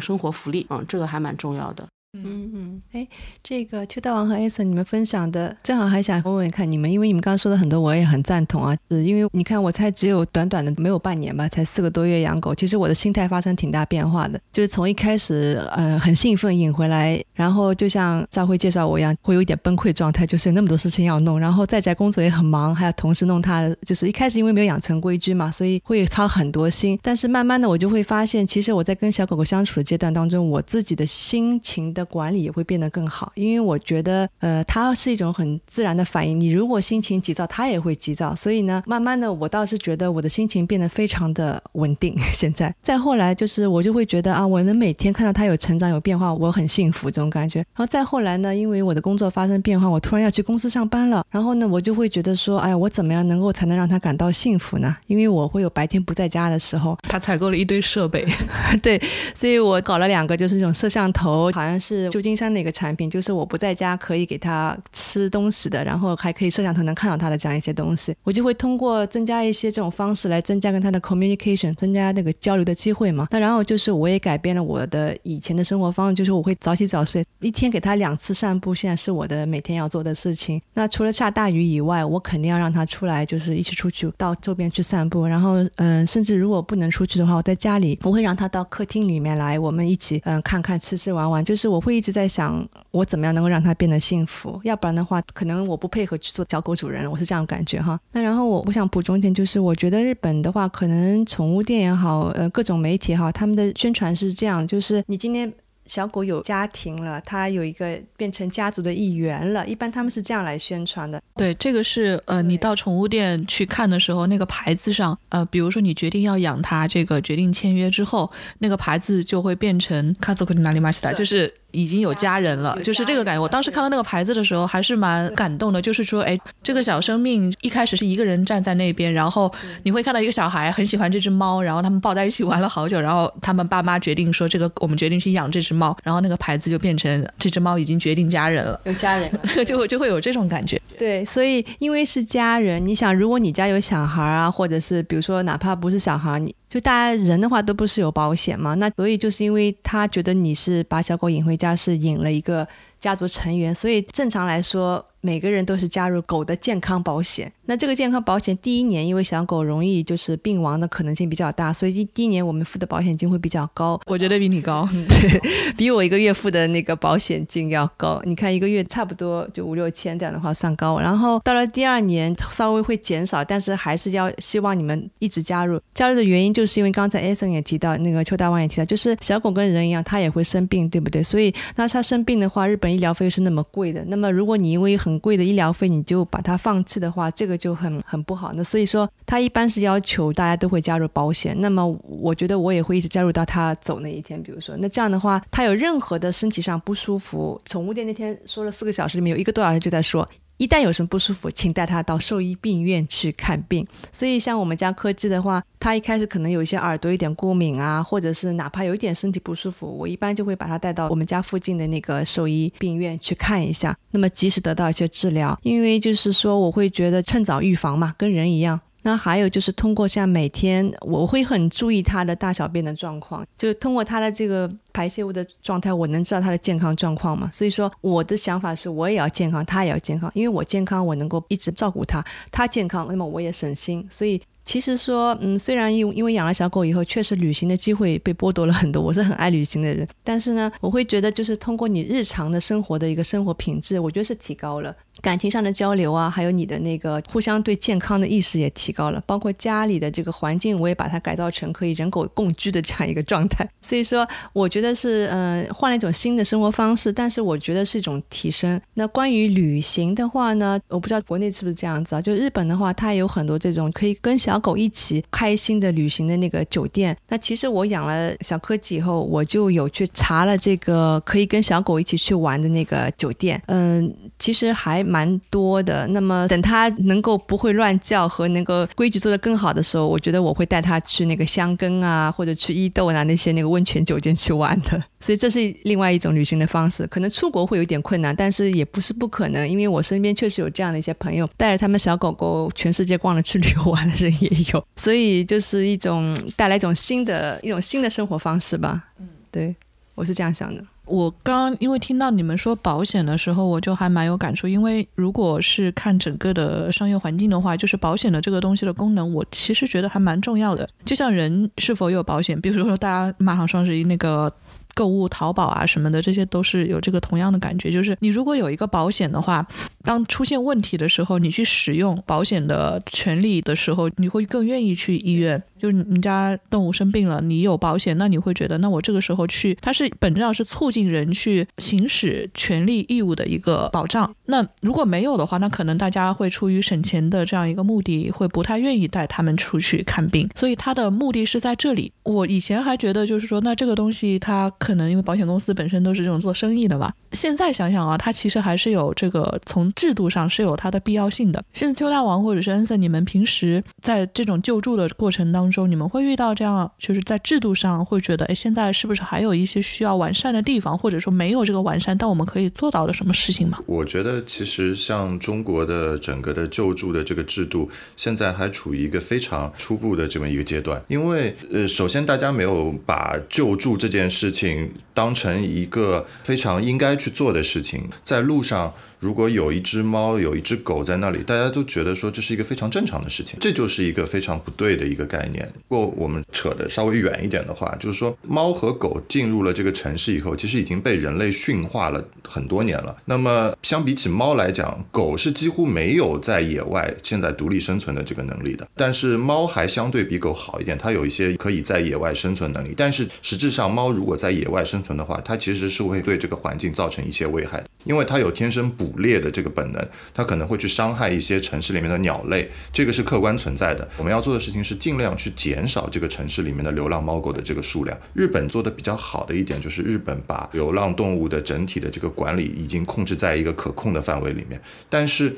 生活福利。嗯，这个还蛮重要的。嗯。嗯，哎，这个邱大王和艾森，你们分享的正好还想问问看你们，因为你们刚刚说的很多我也很赞同啊，是因为你看我才只有短短的没有半年吧，才四个多月养狗，其实我的心态发生挺大变化的，就是从一开始呃很兴奋引回来，然后就像赵辉介绍我一样，会有一点崩溃状态，就是那么多事情要弄，然后在家工作也很忙，还要同时弄它，就是一开始因为没有养成规矩嘛，所以会操很多心，但是慢慢的我就会发现，其实我在跟小狗狗相处的阶段当中，我自己的心情的管理也会变得。更好，因为我觉得，呃，它是一种很自然的反应。你如果心情急躁，它也会急躁。所以呢，慢慢的，我倒是觉得我的心情变得非常的稳定。现在，再后来就是，我就会觉得啊，我能每天看到它有成长、有变化，我很幸福这种感觉。然后再后来呢，因为我的工作发生变化，我突然要去公司上班了。然后呢，我就会觉得说，哎呀，我怎么样能够才能让他感到幸福呢？因为我会有白天不在家的时候。他采购了一堆设备，对，所以我搞了两个，就是那种摄像头，好像是是旧金山的一个。产品就是我不在家可以给他吃东西的，然后还可以摄像头能看到他的这样一些东西，我就会通过增加一些这种方式来增加跟他的 communication，增加那个交流的机会嘛。那然后就是我也改变了我的以前的生活方式，就是我会早起早睡，一天给他两次散步，现在是我的每天要做的事情。那除了下大雨以外，我肯定要让他出来，就是一起出去到周边去散步。然后嗯，甚至如果不能出去的话，我在家里不会让他到客厅里面来，我们一起嗯看看吃吃玩玩。就是我会一直在想。我怎么样能够让它变得幸福？要不然的话，可能我不配合去做小狗主人，我是这样感觉哈。那然后我我想补充一点，就是我觉得日本的话，可能宠物店也好，呃，各种媒体哈，他们的宣传是这样，就是你今天小狗有家庭了，它有一个变成家族的一员了，一般他们是这样来宣传的。对，这个是呃，你到宠物店去看的时候，那个牌子上，呃，比如说你决定要养它，这个决定签约之后，那个牌子就会变成卡祖克哪里马西达，就是。已经有家人了，就是这个感觉。我当时看到那个牌子的时候，还是蛮感动的。就是说，哎，这个小生命一开始是一个人站在那边，然后你会看到一个小孩很喜欢这只猫，然后他们抱在一起玩了好久，然后他们爸妈决定说，这个我们决定去养这只猫，然后那个牌子就变成这只猫已经决定家人了，有家人，就会就会有这种感觉。对，所以因为是家人，你想，如果你家有小孩啊，或者是比如说哪怕不是小孩，你。就大家人的话都不是有保险嘛，那所以就是因为他觉得你是把小狗引回家，是引了一个家族成员，所以正常来说。每个人都是加入狗的健康保险。那这个健康保险第一年，因为小狗容易就是病亡的可能性比较大，所以第第一年我们付的保险金会比较高。我觉得比你高，对 比我一个月付的那个保险金要高。你看一个月差不多就五六千这样的话算高。然后到了第二年稍微会减少，但是还是要希望你们一直加入。加入的原因就是因为刚才艾森也提到，那个邱大旺也提到，就是小狗跟人一样，它也会生病，对不对？所以那它生病的话，日本医疗费是那么贵的。那么如果你因为很贵的医疗费，你就把它放弃的话，这个就很很不好。那所以说，他一般是要求大家都会加入保险。那么，我觉得我也会一直加入到他走那一天。比如说，那这样的话，他有任何的身体上不舒服，宠物店那天说了四个小时里面有一个多小时就在说。一旦有什么不舒服，请带他到兽医病院去看病。所以像我们家柯基的话，它一开始可能有一些耳朵有点过敏啊，或者是哪怕有一点身体不舒服，我一般就会把它带到我们家附近的那个兽医病院去看一下，那么及时得到一些治疗。因为就是说，我会觉得趁早预防嘛，跟人一样。那还有就是通过像每天，我会很注意它的大小便的状况，就通过它的这个排泄物的状态，我能知道它的健康状况嘛。所以说我的想法是我也要健康，它也要健康，因为我健康，我能够一直照顾它，它健康，那么我也省心。所以。其实说，嗯，虽然因因为养了小狗以后，确实旅行的机会被剥夺了很多。我是很爱旅行的人，但是呢，我会觉得就是通过你日常的生活的一个生活品质，我觉得是提高了感情上的交流啊，还有你的那个互相对健康的意识也提高了。包括家里的这个环境，我也把它改造成可以人狗共居的这样一个状态。所以说，我觉得是嗯换了一种新的生活方式，但是我觉得是一种提升。那关于旅行的话呢，我不知道国内是不是这样子啊？就日本的话，它有很多这种可以跟小小狗一起开心的旅行的那个酒店，那其实我养了小柯基以后，我就有去查了这个可以跟小狗一起去玩的那个酒店，嗯，其实还蛮蛮多的。那么等他能够不会乱叫和那个规矩做得更好的时候，我觉得我会带他去那个香根啊，或者去伊豆啊那些那个温泉酒店去玩的。所以这是另外一种旅行的方式。可能出国会有点困难，但是也不是不可能，因为我身边确实有这样的一些朋友，带着他们小狗狗全世界逛了去旅游玩的人也有。所以就是一种带来一种新的一种新的生活方式吧。嗯，对。我是这样想的。我刚因为听到你们说保险的时候，我就还蛮有感触。因为如果是看整个的商业环境的话，就是保险的这个东西的功能，我其实觉得还蛮重要的。就像人是否有保险，比如说大家马上双十一那个。购物淘宝啊什么的，这些都是有这个同样的感觉。就是你如果有一个保险的话，当出现问题的时候，你去使用保险的权利的时候，你会更愿意去医院。就是你家动物生病了，你有保险，那你会觉得，那我这个时候去，它是本质上是促进人去行使权利义务的一个保障。那如果没有的话，那可能大家会出于省钱的这样一个目的，会不太愿意带他们出去看病。所以它的目的是在这里。我以前还觉得，就是说，那这个东西它。可能因为保险公司本身都是这种做生意的嘛，现在想想啊，它其实还是有这个从制度上是有它的必要性的。现在邱大王或者是恩森，你们平时在这种救助的过程当中，你们会遇到这样，就是在制度上会觉得，哎，现在是不是还有一些需要完善的地方，或者说没有这个完善，但我们可以做到的什么事情吗？我觉得其实像中国的整个的救助的这个制度，现在还处于一个非常初步的这么一个阶段，因为呃，首先大家没有把救助这件事情。当成一个非常应该去做的事情，在路上。如果有一只猫，有一只狗在那里，大家都觉得说这是一个非常正常的事情，这就是一个非常不对的一个概念。不过我们扯的稍微远一点的话，就是说猫和狗进入了这个城市以后，其实已经被人类驯化了很多年了。那么相比起猫来讲，狗是几乎没有在野外现在独立生存的这个能力的。但是猫还相对比狗好一点，它有一些可以在野外生存能力。但是实质上，猫如果在野外生存的话，它其实是会对这个环境造成一些危害的，因为它有天生捕。捕猎的这个本能，它可能会去伤害一些城市里面的鸟类，这个是客观存在的。我们要做的事情是尽量去减少这个城市里面的流浪猫狗的这个数量。日本做的比较好的一点就是，日本把流浪动物的整体的这个管理已经控制在一个可控的范围里面。但是，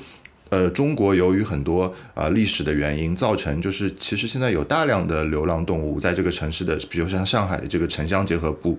呃，中国由于很多啊历史的原因，造成就是其实现在有大量的流浪动物在这个城市的，比如像上海的这个城乡结合部。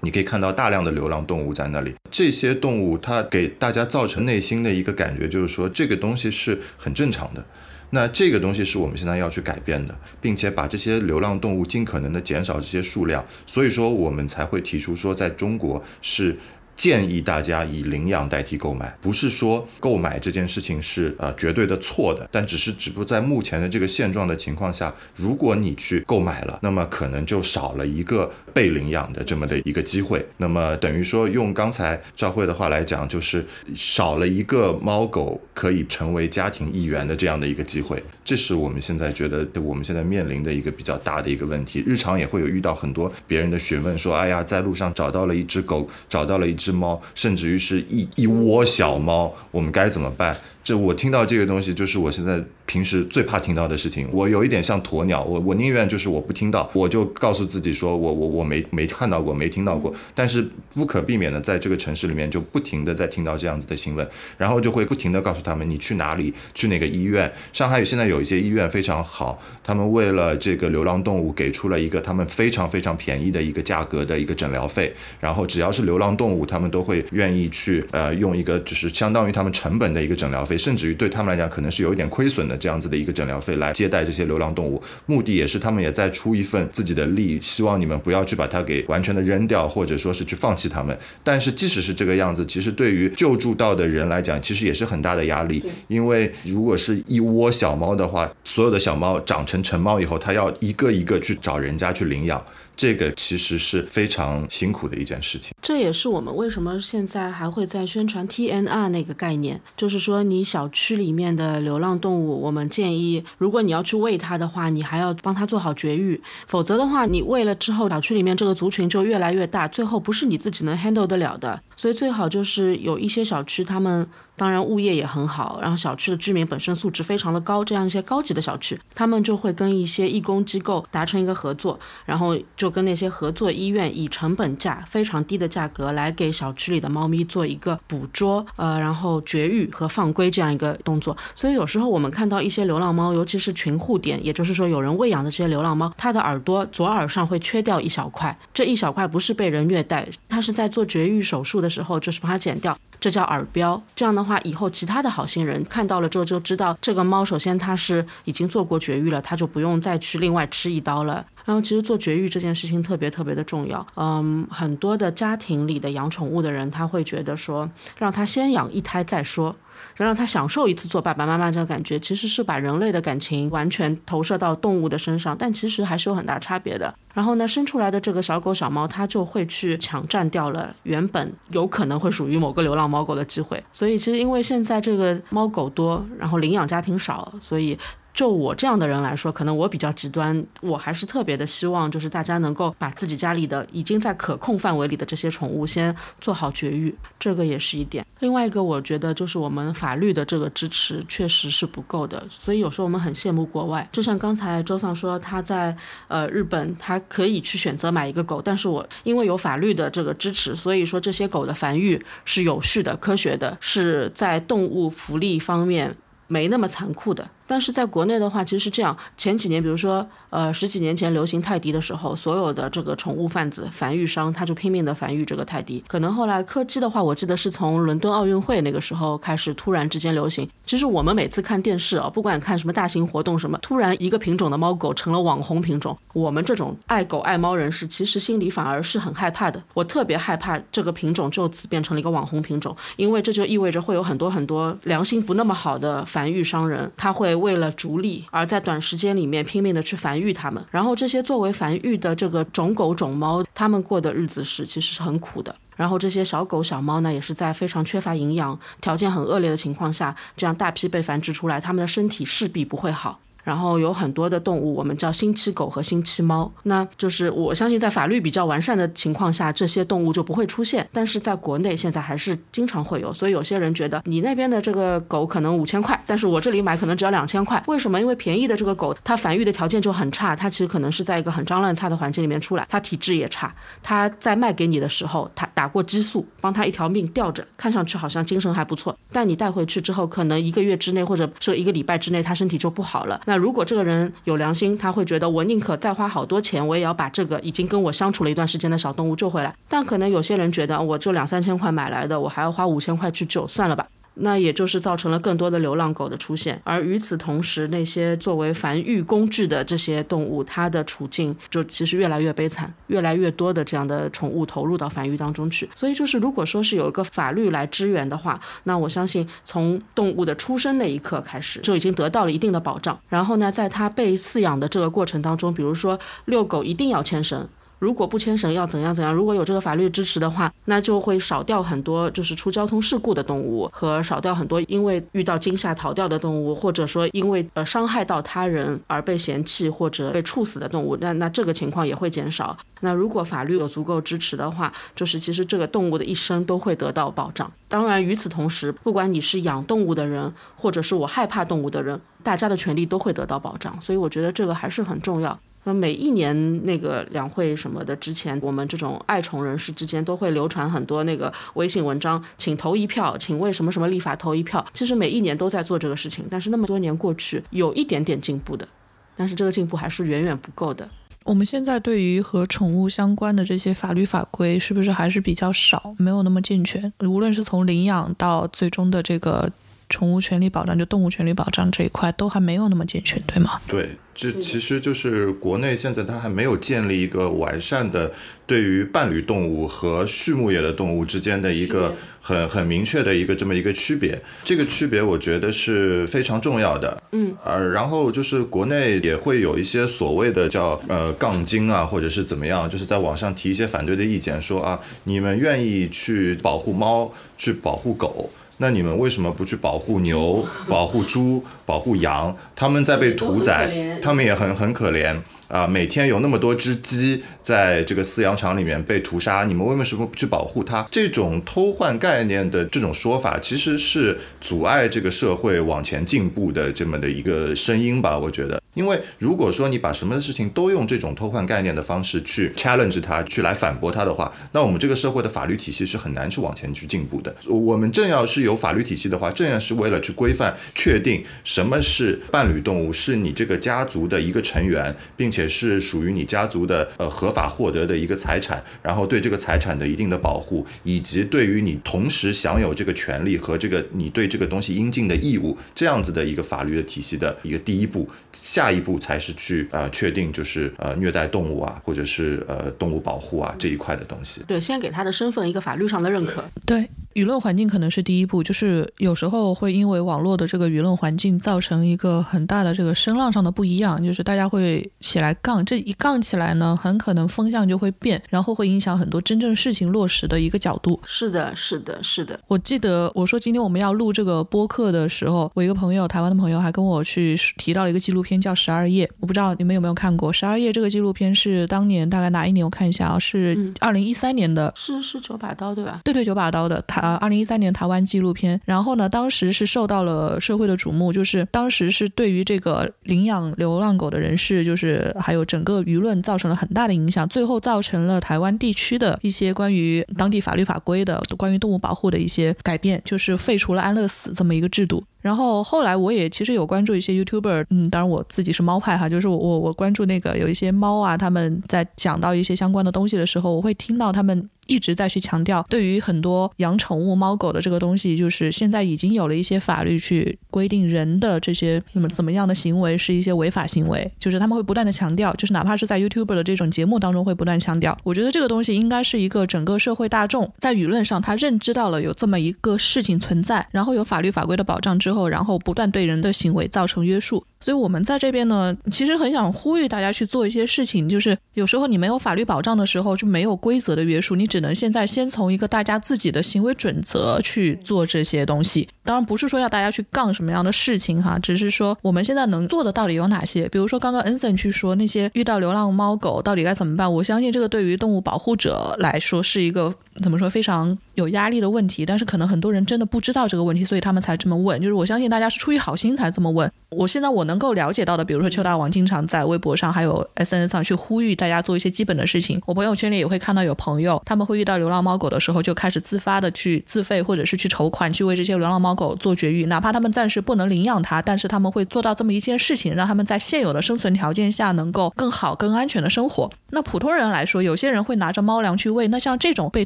你可以看到大量的流浪动物在那里，这些动物它给大家造成内心的一个感觉，就是说这个东西是很正常的。那这个东西是我们现在要去改变的，并且把这些流浪动物尽可能的减少这些数量。所以说，我们才会提出说，在中国是。建议大家以领养代替购买，不是说购买这件事情是呃绝对的错的，但只是只不过在目前的这个现状的情况下，如果你去购买了，那么可能就少了一个被领养的这么的一个机会。那么等于说用刚才赵慧的话来讲，就是少了一个猫狗可以成为家庭一员的这样的一个机会。这是我们现在觉得我们现在面临的一个比较大的一个问题。日常也会有遇到很多别人的询问，说哎呀，在路上找到了一只狗，找到了一只。只猫，甚至于是一一窝小猫，我们该怎么办？这我听到这个东西，就是我现在。平时最怕听到的事情，我有一点像鸵鸟，我我宁愿就是我不听到，我就告诉自己说我我我没没看到过，没听到过。但是不可避免的，在这个城市里面就不停的在听到这样子的新闻，然后就会不停的告诉他们你去哪里，去哪个医院。上海现在有一些医院非常好，他们为了这个流浪动物给出了一个他们非常非常便宜的一个价格的一个诊疗费，然后只要是流浪动物，他们都会愿意去呃用一个就是相当于他们成本的一个诊疗费，甚至于对他们来讲可能是有一点亏损的。这样子的一个诊疗费来接待这些流浪动物，目的也是他们也在出一份自己的力，希望你们不要去把它给完全的扔掉，或者说是去放弃它们。但是即使是这个样子，其实对于救助到的人来讲，其实也是很大的压力，因为如果是一窝小猫的话，所有的小猫长成成猫以后，它要一个一个去找人家去领养。这个其实是非常辛苦的一件事情。这也是我们为什么现在还会在宣传 TNR 那个概念，就是说你小区里面的流浪动物，我们建议，如果你要去喂它的话，你还要帮它做好绝育，否则的话，你喂了之后，小区里面这个族群就越来越大，最后不是你自己能 handle 得了的。所以最好就是有一些小区他们。当然物业也很好，然后小区的居民本身素质非常的高，这样一些高级的小区，他们就会跟一些义工机构达成一个合作，然后就跟那些合作医院以成本价非常低的价格来给小区里的猫咪做一个捕捉，呃，然后绝育和放归这样一个动作。所以有时候我们看到一些流浪猫，尤其是群护点，也就是说有人喂养的这些流浪猫，它的耳朵左耳上会缺掉一小块，这一小块不是被人虐待，它是在做绝育手术的时候就是把它剪掉。这叫耳标，这样的话，以后其他的好心人看到了之后就知道，这个猫首先它是已经做过绝育了，它就不用再去另外吃一刀了。然后其实做绝育这件事情特别特别的重要，嗯，很多的家庭里的养宠物的人，他会觉得说，让他先养一胎再说。能让他享受一次做爸爸妈妈这个感觉，其实是把人类的感情完全投射到动物的身上，但其实还是有很大差别的。然后呢，生出来的这个小狗小猫，它就会去抢占掉了原本有可能会属于某个流浪猫狗的机会。所以其实因为现在这个猫狗多，然后领养家庭少，所以。就我这样的人来说，可能我比较极端，我还是特别的希望，就是大家能够把自己家里的已经在可控范围里的这些宠物先做好绝育，这个也是一点。另外一个，我觉得就是我们法律的这个支持确实是不够的，所以有时候我们很羡慕国外。就像刚才周桑说，他在呃日本，他可以去选择买一个狗，但是我因为有法律的这个支持，所以说这些狗的繁育是有序的、科学的，是在动物福利方面没那么残酷的。但是在国内的话，其实是这样。前几年，比如说，呃，十几年前流行泰迪的时候，所有的这个宠物贩子、繁育商，他就拼命的繁育这个泰迪。可能后来柯基的话，我记得是从伦敦奥运会那个时候开始突然之间流行。其实我们每次看电视啊，不管看什么大型活动什么，突然一个品种的猫狗成了网红品种，我们这种爱狗爱猫人士，其实心里反而是很害怕的。我特别害怕这个品种就此变成了一个网红品种，因为这就意味着会有很多很多良心不那么好的繁育商人，他会。为了逐利，而在短时间里面拼命的去繁育它们，然后这些作为繁育的这个种狗种猫，它们过的日子是其实是很苦的。然后这些小狗小猫呢，也是在非常缺乏营养、条件很恶劣的情况下，这样大批被繁殖出来，它们的身体势必不会好。然后有很多的动物，我们叫星期狗和星期猫，那就是我相信在法律比较完善的情况下，这些动物就不会出现。但是在国内现在还是经常会有，所以有些人觉得你那边的这个狗可能五千块，但是我这里买可能只要两千块。为什么？因为便宜的这个狗，它繁育的条件就很差，它其实可能是在一个很脏乱差的环境里面出来，它体质也差。它在卖给你的时候，它打过激素，帮它一条命吊着，看上去好像精神还不错，但你带回去之后，可能一个月之内或者说一个礼拜之内，它身体就不好了。那如果这个人有良心，他会觉得我宁可再花好多钱，我也要把这个已经跟我相处了一段时间的小动物救回来。但可能有些人觉得，我就两三千块买来的，我还要花五千块去救，算了吧。那也就是造成了更多的流浪狗的出现，而与此同时，那些作为繁育工具的这些动物，它的处境就其实越来越悲惨，越来越多的这样的宠物投入到繁育当中去。所以就是，如果说是有一个法律来支援的话，那我相信从动物的出生那一刻开始，就已经得到了一定的保障。然后呢，在它被饲养的这个过程当中，比如说遛狗一定要牵绳。如果不牵绳要怎样怎样？如果有这个法律支持的话，那就会少掉很多就是出交通事故的动物，和少掉很多因为遇到惊吓逃掉的动物，或者说因为呃伤害到他人而被嫌弃或者被处死的动物。那那这个情况也会减少。那如果法律有足够支持的话，就是其实这个动物的一生都会得到保障。当然，与此同时，不管你是养动物的人，或者是我害怕动物的人，大家的权利都会得到保障。所以我觉得这个还是很重要。那每一年那个两会什么的之前，我们这种爱宠人士之间都会流传很多那个微信文章，请投一票，请为什么什么立法投一票。其实每一年都在做这个事情，但是那么多年过去，有一点点进步的，但是这个进步还是远远不够的。我们现在对于和宠物相关的这些法律法规，是不是还是比较少，没有那么健全？无论是从领养到最终的这个。宠物权利保障，就动物权利保障这一块都还没有那么健全，对吗？对，这其实就是国内现在它还没有建立一个完善的对于伴侣动物和畜牧业的动物之间的一个很很明确的一个这么一个区别。这个区别我觉得是非常重要的。嗯，呃，然后就是国内也会有一些所谓的叫呃杠精啊，或者是怎么样，就是在网上提一些反对的意见，说啊，你们愿意去保护猫，去保护狗。那你们为什么不去保护牛、保护猪、保护羊？他们在被屠宰，他们也很很可怜啊！每天有那么多只鸡在这个饲养场里面被屠杀，你们为什么不去保护它？这种偷换概念的这种说法，其实是阻碍这个社会往前进步的这么的一个声音吧？我觉得。因为如果说你把什么事情都用这种偷换概念的方式去 challenge 它，去来反驳它的话，那我们这个社会的法律体系是很难去往前去进步的。我们正要是有法律体系的话，正要是为了去规范、确定什么是伴侣动物，是你这个家族的一个成员，并且是属于你家族的呃合法获得的一个财产，然后对这个财产的一定的保护，以及对于你同时享有这个权利和这个你对这个东西应尽的义务，这样子的一个法律的体系的一个第一步。下。下一步才是去呃确定就是呃虐待动物啊，或者是呃动物保护啊这一块的东西。对，先给他的身份一个法律上的认可。对。舆论环境可能是第一步，就是有时候会因为网络的这个舆论环境造成一个很大的这个声浪上的不一样，就是大家会起来杠，这一杠起来呢，很可能风向就会变，然后会影响很多真正事情落实的一个角度。是的，是的，是的。我记得我说今天我们要录这个播客的时候，我一个朋友，台湾的朋友还跟我去提到了一个纪录片叫《十二夜》，我不知道你们有没有看过《十二夜》这个纪录片是当年大概哪一年？我看一下啊，是二零一三年的，是是九把刀对吧？对对，九把刀的，他二零一三年台。湾纪录片，然后呢，当时是受到了社会的瞩目，就是当时是对于这个领养流浪狗的人士，就是还有整个舆论造成了很大的影响，最后造成了台湾地区的一些关于当地法律法规的关于动物保护的一些改变，就是废除了安乐死这么一个制度。然后后来我也其实有关注一些 YouTuber，嗯，当然我自己是猫派哈，就是我我我关注那个有一些猫啊，他们在讲到一些相关的东西的时候，我会听到他们。一直在去强调，对于很多养宠物猫狗的这个东西，就是现在已经有了一些法律去规定人的这些怎么怎么样的行为是一些违法行为，就是他们会不断的强调，就是哪怕是在 YouTube 的这种节目当中会不断强调。我觉得这个东西应该是一个整个社会大众在舆论上他认知到了有这么一个事情存在，然后有法律法规的保障之后，然后不断对人的行为造成约束。所以，我们在这边呢，其实很想呼吁大家去做一些事情。就是有时候你没有法律保障的时候，就没有规则的约束，你只能现在先从一个大家自己的行为准则去做这些东西。当然，不是说要大家去杠什么样的事情哈，只是说我们现在能做的到底有哪些？比如说刚刚恩森去说那些遇到流浪猫狗到底该怎么办？我相信这个对于动物保护者来说是一个。怎么说非常有压力的问题，但是可能很多人真的不知道这个问题，所以他们才这么问。就是我相信大家是出于好心才这么问。我现在我能够了解到的，比如说邱大王经常在微博上还有 SNS 上去呼吁大家做一些基本的事情。我朋友圈里也会看到有朋友，他们会遇到流浪猫狗的时候，就开始自发的去自费或者是去筹款，去为这些流浪猫狗做绝育。哪怕他们暂时不能领养它，但是他们会做到这么一件事情，让他们在现有的生存条件下能够更好、更安全的生活。那普通人来说，有些人会拿着猫粮去喂。那像这种被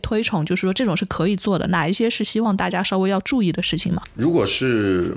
推崇，就是说这种是可以做的。哪一些是希望大家稍微要注意的事情吗？如果是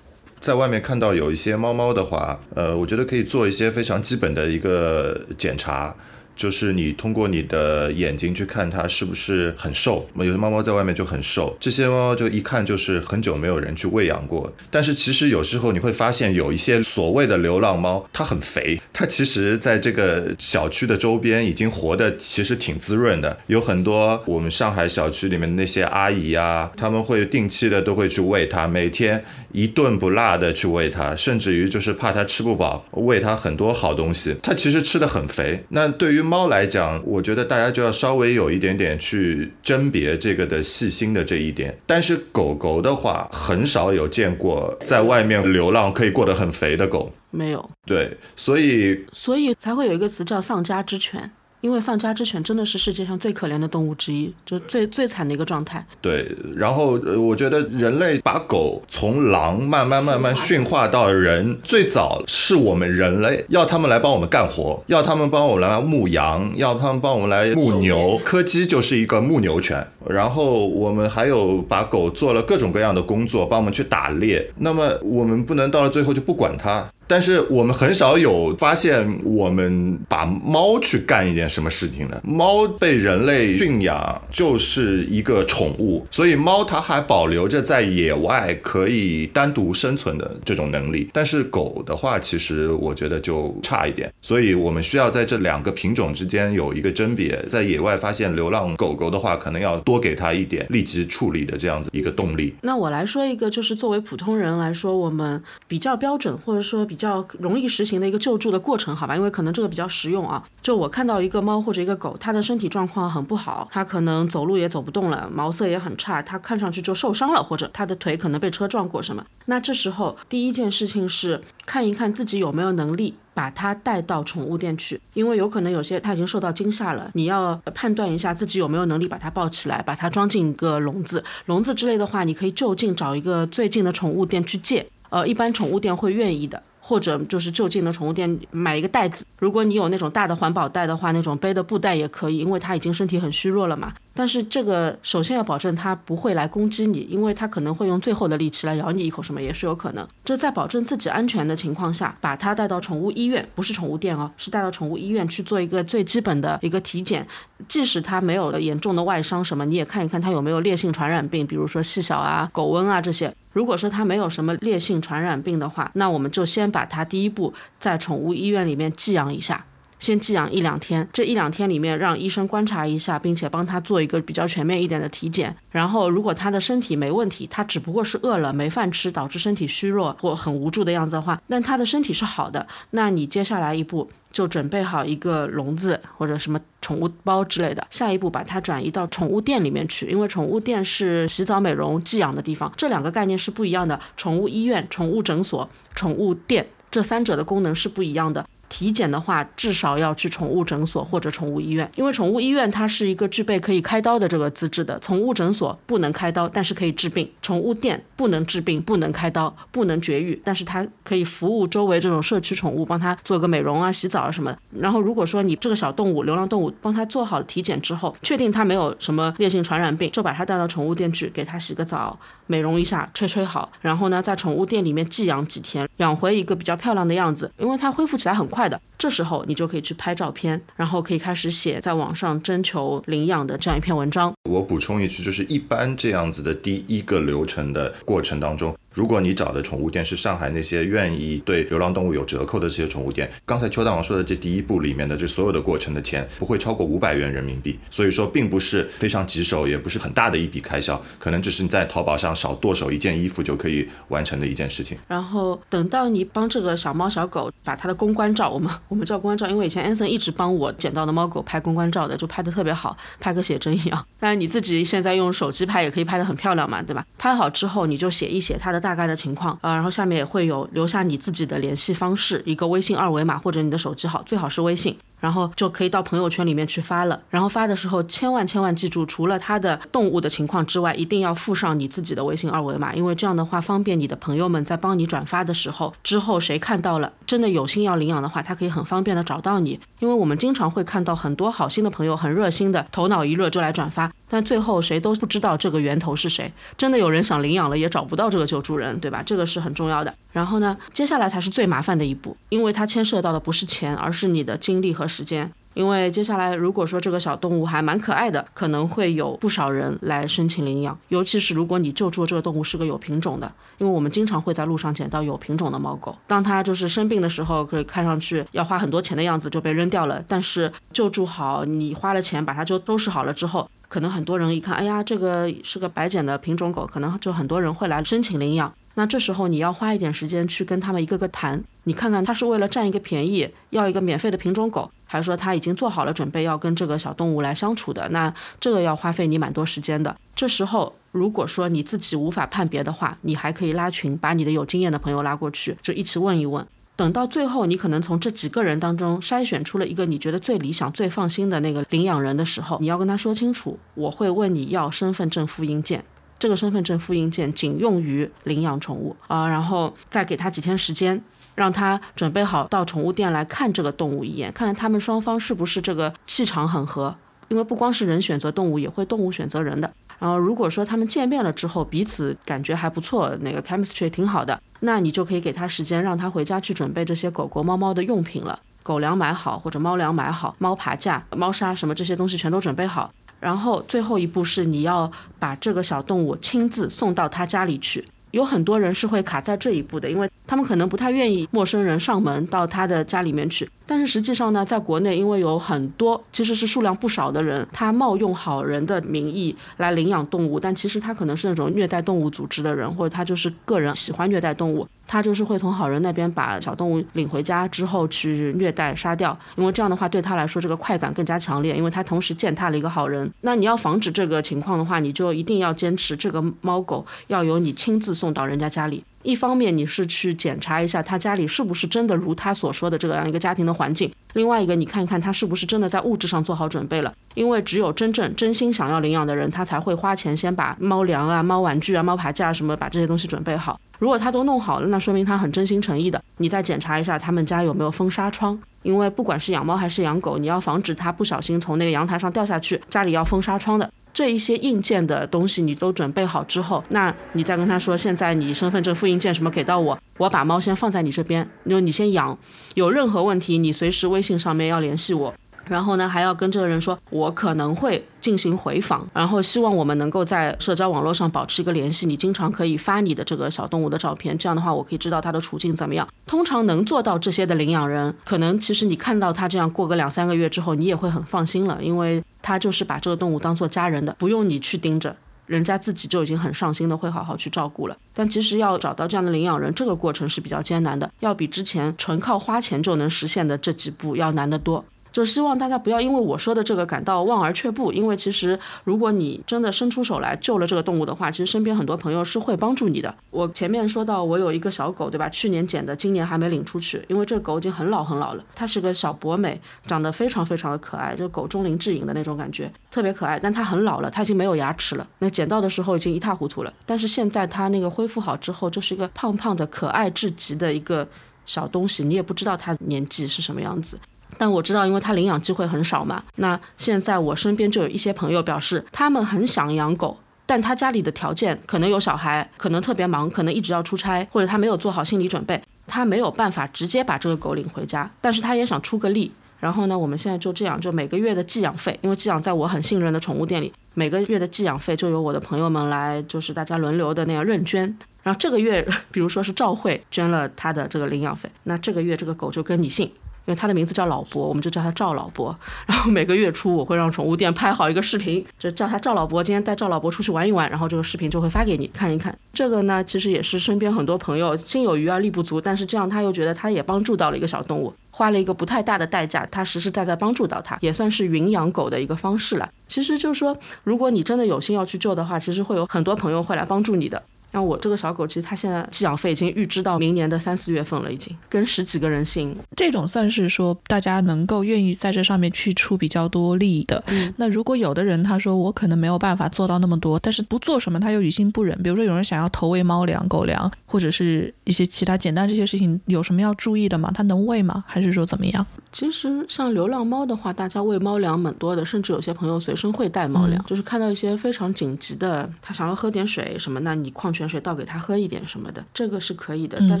在外面看到有一些猫猫的话，呃，我觉得可以做一些非常基本的一个检查。就是你通过你的眼睛去看它是不是很瘦，有些猫猫在外面就很瘦，这些猫猫就一看就是很久没有人去喂养过。但是其实有时候你会发现有一些所谓的流浪猫，它很肥，它其实在这个小区的周边已经活得其实挺滋润的。有很多我们上海小区里面的那些阿姨啊，他们会定期的都会去喂它，每天一顿不落的去喂它，甚至于就是怕它吃不饱，喂它很多好东西，它其实吃的很肥。那对于猫来讲，我觉得大家就要稍微有一点点去甄别这个的细心的这一点。但是狗狗的话，很少有见过在外面流浪可以过得很肥的狗，没有。对，所以所以才会有一个词叫丧家之犬。因为丧家之犬真的是世界上最可怜的动物之一，就最最惨的一个状态。对，然后我觉得人类把狗从狼慢慢慢慢驯化到人，最早是我们人类要他们来帮我们干活，要他们帮我们来牧羊，要他们帮我们来牧牛。柯基就是一个牧牛犬，然后我们还有把狗做了各种各样的工作，帮我们去打猎。那么我们不能到了最后就不管它。但是我们很少有发现，我们把猫去干一件什么事情呢？猫被人类驯养就是一个宠物，所以猫它还保留着在野外可以单独生存的这种能力。但是狗的话，其实我觉得就差一点，所以我们需要在这两个品种之间有一个甄别。在野外发现流浪狗狗的话，可能要多给它一点立即处理的这样子一个动力。那我来说一个，就是作为普通人来说，我们比较标准或者说比较容易实行的一个救助的过程，好吧？因为可能这个比较实用啊。就我看到一个猫或者一个狗，它的身体状况很不好，它可能走路也走不动了，毛色也很差，它看上去就受伤了，或者它的腿可能被车撞过什么。那这时候第一件事情是看一看自己有没有能力。把它带到宠物店去，因为有可能有些它已经受到惊吓了，你要判断一下自己有没有能力把它抱起来，把它装进一个笼子，笼子之类的话，你可以就近找一个最近的宠物店去借，呃，一般宠物店会愿意的，或者就是就近的宠物店买一个袋子，如果你有那种大的环保袋的话，那种背的布袋也可以，因为它已经身体很虚弱了嘛。但是这个首先要保证它不会来攻击你，因为它可能会用最后的力气来咬你一口，什么也是有可能。就在保证自己安全的情况下，把它带到宠物医院，不是宠物店哦，是带到宠物医院去做一个最基本的一个体检。即使它没有了严重的外伤什么，你也看一看它有没有烈性传染病，比如说细小啊、狗瘟啊这些。如果说它没有什么烈性传染病的话，那我们就先把它第一步在宠物医院里面寄养一下。先寄养一两天，这一两天里面让医生观察一下，并且帮他做一个比较全面一点的体检。然后，如果他的身体没问题，他只不过是饿了没饭吃，导致身体虚弱或很无助的样子的话，那他的身体是好的，那你接下来一步就准备好一个笼子或者什么宠物包之类的，下一步把它转移到宠物店里面去，因为宠物店是洗澡、美容、寄养的地方，这两个概念是不一样的。宠物医院、宠物诊所、宠物店这三者的功能是不一样的。体检的话，至少要去宠物诊所或者宠物医院，因为宠物医院它是一个具备可以开刀的这个资质的。宠物诊所不能开刀，但是可以治病；宠物店不能治病，不能开刀，不能绝育，但是它可以服务周围这种社区宠物，帮它做个美容啊、洗澡啊什么。然后如果说你这个小动物、流浪动物帮它做好了体检之后，确定它没有什么烈性传染病，就把它带到宠物店去，给它洗个澡。美容一下，吹吹好，然后呢，在宠物店里面寄养几天，养回一个比较漂亮的样子，因为它恢复起来很快的。这时候你就可以去拍照片，然后可以开始写在网上征求领养的这样一篇文章。我补充一句，就是一般这样子的第一个流程的过程当中。如果你找的宠物店是上海那些愿意对流浪动物有折扣的这些宠物店，刚才邱大王说的这第一步里面的这所有的过程的钱不会超过五百元人民币，所以说并不是非常棘手，也不是很大的一笔开销，可能只是你在淘宝上少剁手一件衣服就可以完成的一件事情。然后等到你帮这个小猫小狗把它的公关照，我们我们叫公关照，因为以前安森一直帮我捡到的猫狗拍公关照的，就拍的特别好，拍个写真一样。当然你自己现在用手机拍也可以拍的很漂亮嘛，对吧？拍好之后你就写一写它的大概的情况呃，然后下面也会有留下你自己的联系方式，一个微信二维码或者你的手机号，最好是微信。然后就可以到朋友圈里面去发了。然后发的时候，千万千万记住，除了它的动物的情况之外，一定要附上你自己的微信二维码，因为这样的话方便你的朋友们在帮你转发的时候，之后谁看到了，真的有心要领养的话，他可以很方便的找到你。因为我们经常会看到很多好心的朋友很热心的，头脑一热就来转发，但最后谁都不知道这个源头是谁。真的有人想领养了，也找不到这个救助人，对吧？这个是很重要的。然后呢，接下来才是最麻烦的一步，因为它牵涉到的不是钱，而是你的精力和时间。因为接下来如果说这个小动物还蛮可爱的，可能会有不少人来申请领养，尤其是如果你救助这个动物是个有品种的，因为我们经常会在路上捡到有品种的猫狗，当它就是生病的时候，可以看上去要花很多钱的样子就被扔掉了，但是救助好，你花了钱把它就收拾好了之后，可能很多人一看，哎呀，这个是个白捡的品种狗，可能就很多人会来申请领养。那这时候你要花一点时间去跟他们一个个谈，你看看他是为了占一个便宜，要一个免费的品种狗，还是说他已经做好了准备要跟这个小动物来相处的？那这个要花费你蛮多时间的。这时候如果说你自己无法判别的话，你还可以拉群，把你的有经验的朋友拉过去，就一起问一问。等到最后，你可能从这几个人当中筛选出了一个你觉得最理想、最放心的那个领养人的时候，你要跟他说清楚，我会问你要身份证复印件。这个身份证复印件仅用于领养宠物啊，然后再给他几天时间，让他准备好到宠物店来看这个动物一眼，看看他们双方是不是这个气场很合。因为不光是人选择动物，也会动物选择人的。然后如果说他们见面了之后彼此感觉还不错，那个 chemistry 挺好的，那你就可以给他时间，让他回家去准备这些狗狗、猫猫的用品了。狗粮买好，或者猫粮买好，猫爬架、猫砂什么这些东西全都准备好。然后最后一步是你要把这个小动物亲自送到他家里去。有很多人是会卡在这一步的，因为他们可能不太愿意陌生人上门到他的家里面去。但是实际上呢，在国内，因为有很多其实是数量不少的人，他冒用好人的名义来领养动物，但其实他可能是那种虐待动物组织的人，或者他就是个人喜欢虐待动物，他就是会从好人那边把小动物领回家之后去虐待杀掉，因为这样的话对他来说这个快感更加强烈，因为他同时践踏了一个好人。那你要防止这个情况的话，你就一定要坚持这个猫狗要由你亲自送到人家家里。一方面你是去检查一下他家里是不是真的如他所说的这样一个家庭的环境，另外一个你看一看他是不是真的在物质上做好准备了，因为只有真正真心想要领养的人，他才会花钱先把猫粮啊、猫玩具啊、猫爬架什么把这些东西准备好。如果他都弄好了，那说明他很真心诚意的。你再检查一下他们家有没有封纱窗，因为不管是养猫还是养狗，你要防止它不小心从那个阳台上掉下去，家里要封纱窗的。这一些硬件的东西你都准备好之后，那你再跟他说，现在你身份证复印件什么给到我，我把猫先放在你这边，就你先养，有任何问题你随时微信上面要联系我。然后呢，还要跟这个人说，我可能会进行回访，然后希望我们能够在社交网络上保持一个联系。你经常可以发你的这个小动物的照片，这样的话我可以知道它的处境怎么样。通常能做到这些的领养人，可能其实你看到他这样过个两三个月之后，你也会很放心了，因为他就是把这个动物当做家人的，不用你去盯着，人家自己就已经很上心的会好好去照顾了。但其实要找到这样的领养人，这个过程是比较艰难的，要比之前纯靠花钱就能实现的这几步要难得多。就希望大家不要因为我说的这个感到望而却步，因为其实如果你真的伸出手来救了这个动物的话，其实身边很多朋友是会帮助你的。我前面说到我有一个小狗，对吧？去年捡的，今年还没领出去，因为这个狗已经很老很老了。它是个小博美，长得非常非常的可爱，就狗中灵智隐的那种感觉，特别可爱。但它很老了，它已经没有牙齿了。那捡到的时候已经一塌糊涂了，但是现在它那个恢复好之后，就是一个胖胖的、可爱至极的一个小东西，你也不知道它年纪是什么样子。但我知道，因为他领养机会很少嘛。那现在我身边就有一些朋友表示，他们很想养狗，但他家里的条件可能有小孩，可能特别忙，可能一直要出差，或者他没有做好心理准备，他没有办法直接把这个狗领回家。但是他也想出个力。然后呢，我们现在就这样，就每个月的寄养费，因为寄养在我很信任的宠物店里，每个月的寄养费就由我的朋友们来，就是大家轮流的那样认捐。然后这个月，比如说是赵慧捐了他的这个领养费，那这个月这个狗就跟你姓。因为他的名字叫老伯，我们就叫他赵老伯。然后每个月初我会让宠物店拍好一个视频，就叫他赵老伯今天带赵老伯出去玩一玩，然后这个视频就会发给你看一看。这个呢，其实也是身边很多朋友心有余而力不足，但是这样他又觉得他也帮助到了一个小动物，花了一个不太大的代价，他实实在在帮助到他，也算是云养狗的一个方式了。其实就是说，如果你真的有心要去救的话，其实会有很多朋友会来帮助你的。那我这个小狗，其实它现在寄养费已经预支到明年的三四月份了，已经跟十几个人姓。这种算是说大家能够愿意在这上面去出比较多力的。那如果有的人他说我可能没有办法做到那么多，但是不做什么他又于心不忍。比如说有人想要投喂猫粮、狗粮，或者是一些其他简单这些事情，有什么要注意的吗？他能喂吗？还是说怎么样？其实像流浪猫的话，大家喂猫粮蛮多的，甚至有些朋友随身会带猫粮，就是看到一些非常紧急的，他想要喝点水什么，那你矿泉水倒给他喝一点什么的，这个是可以的。但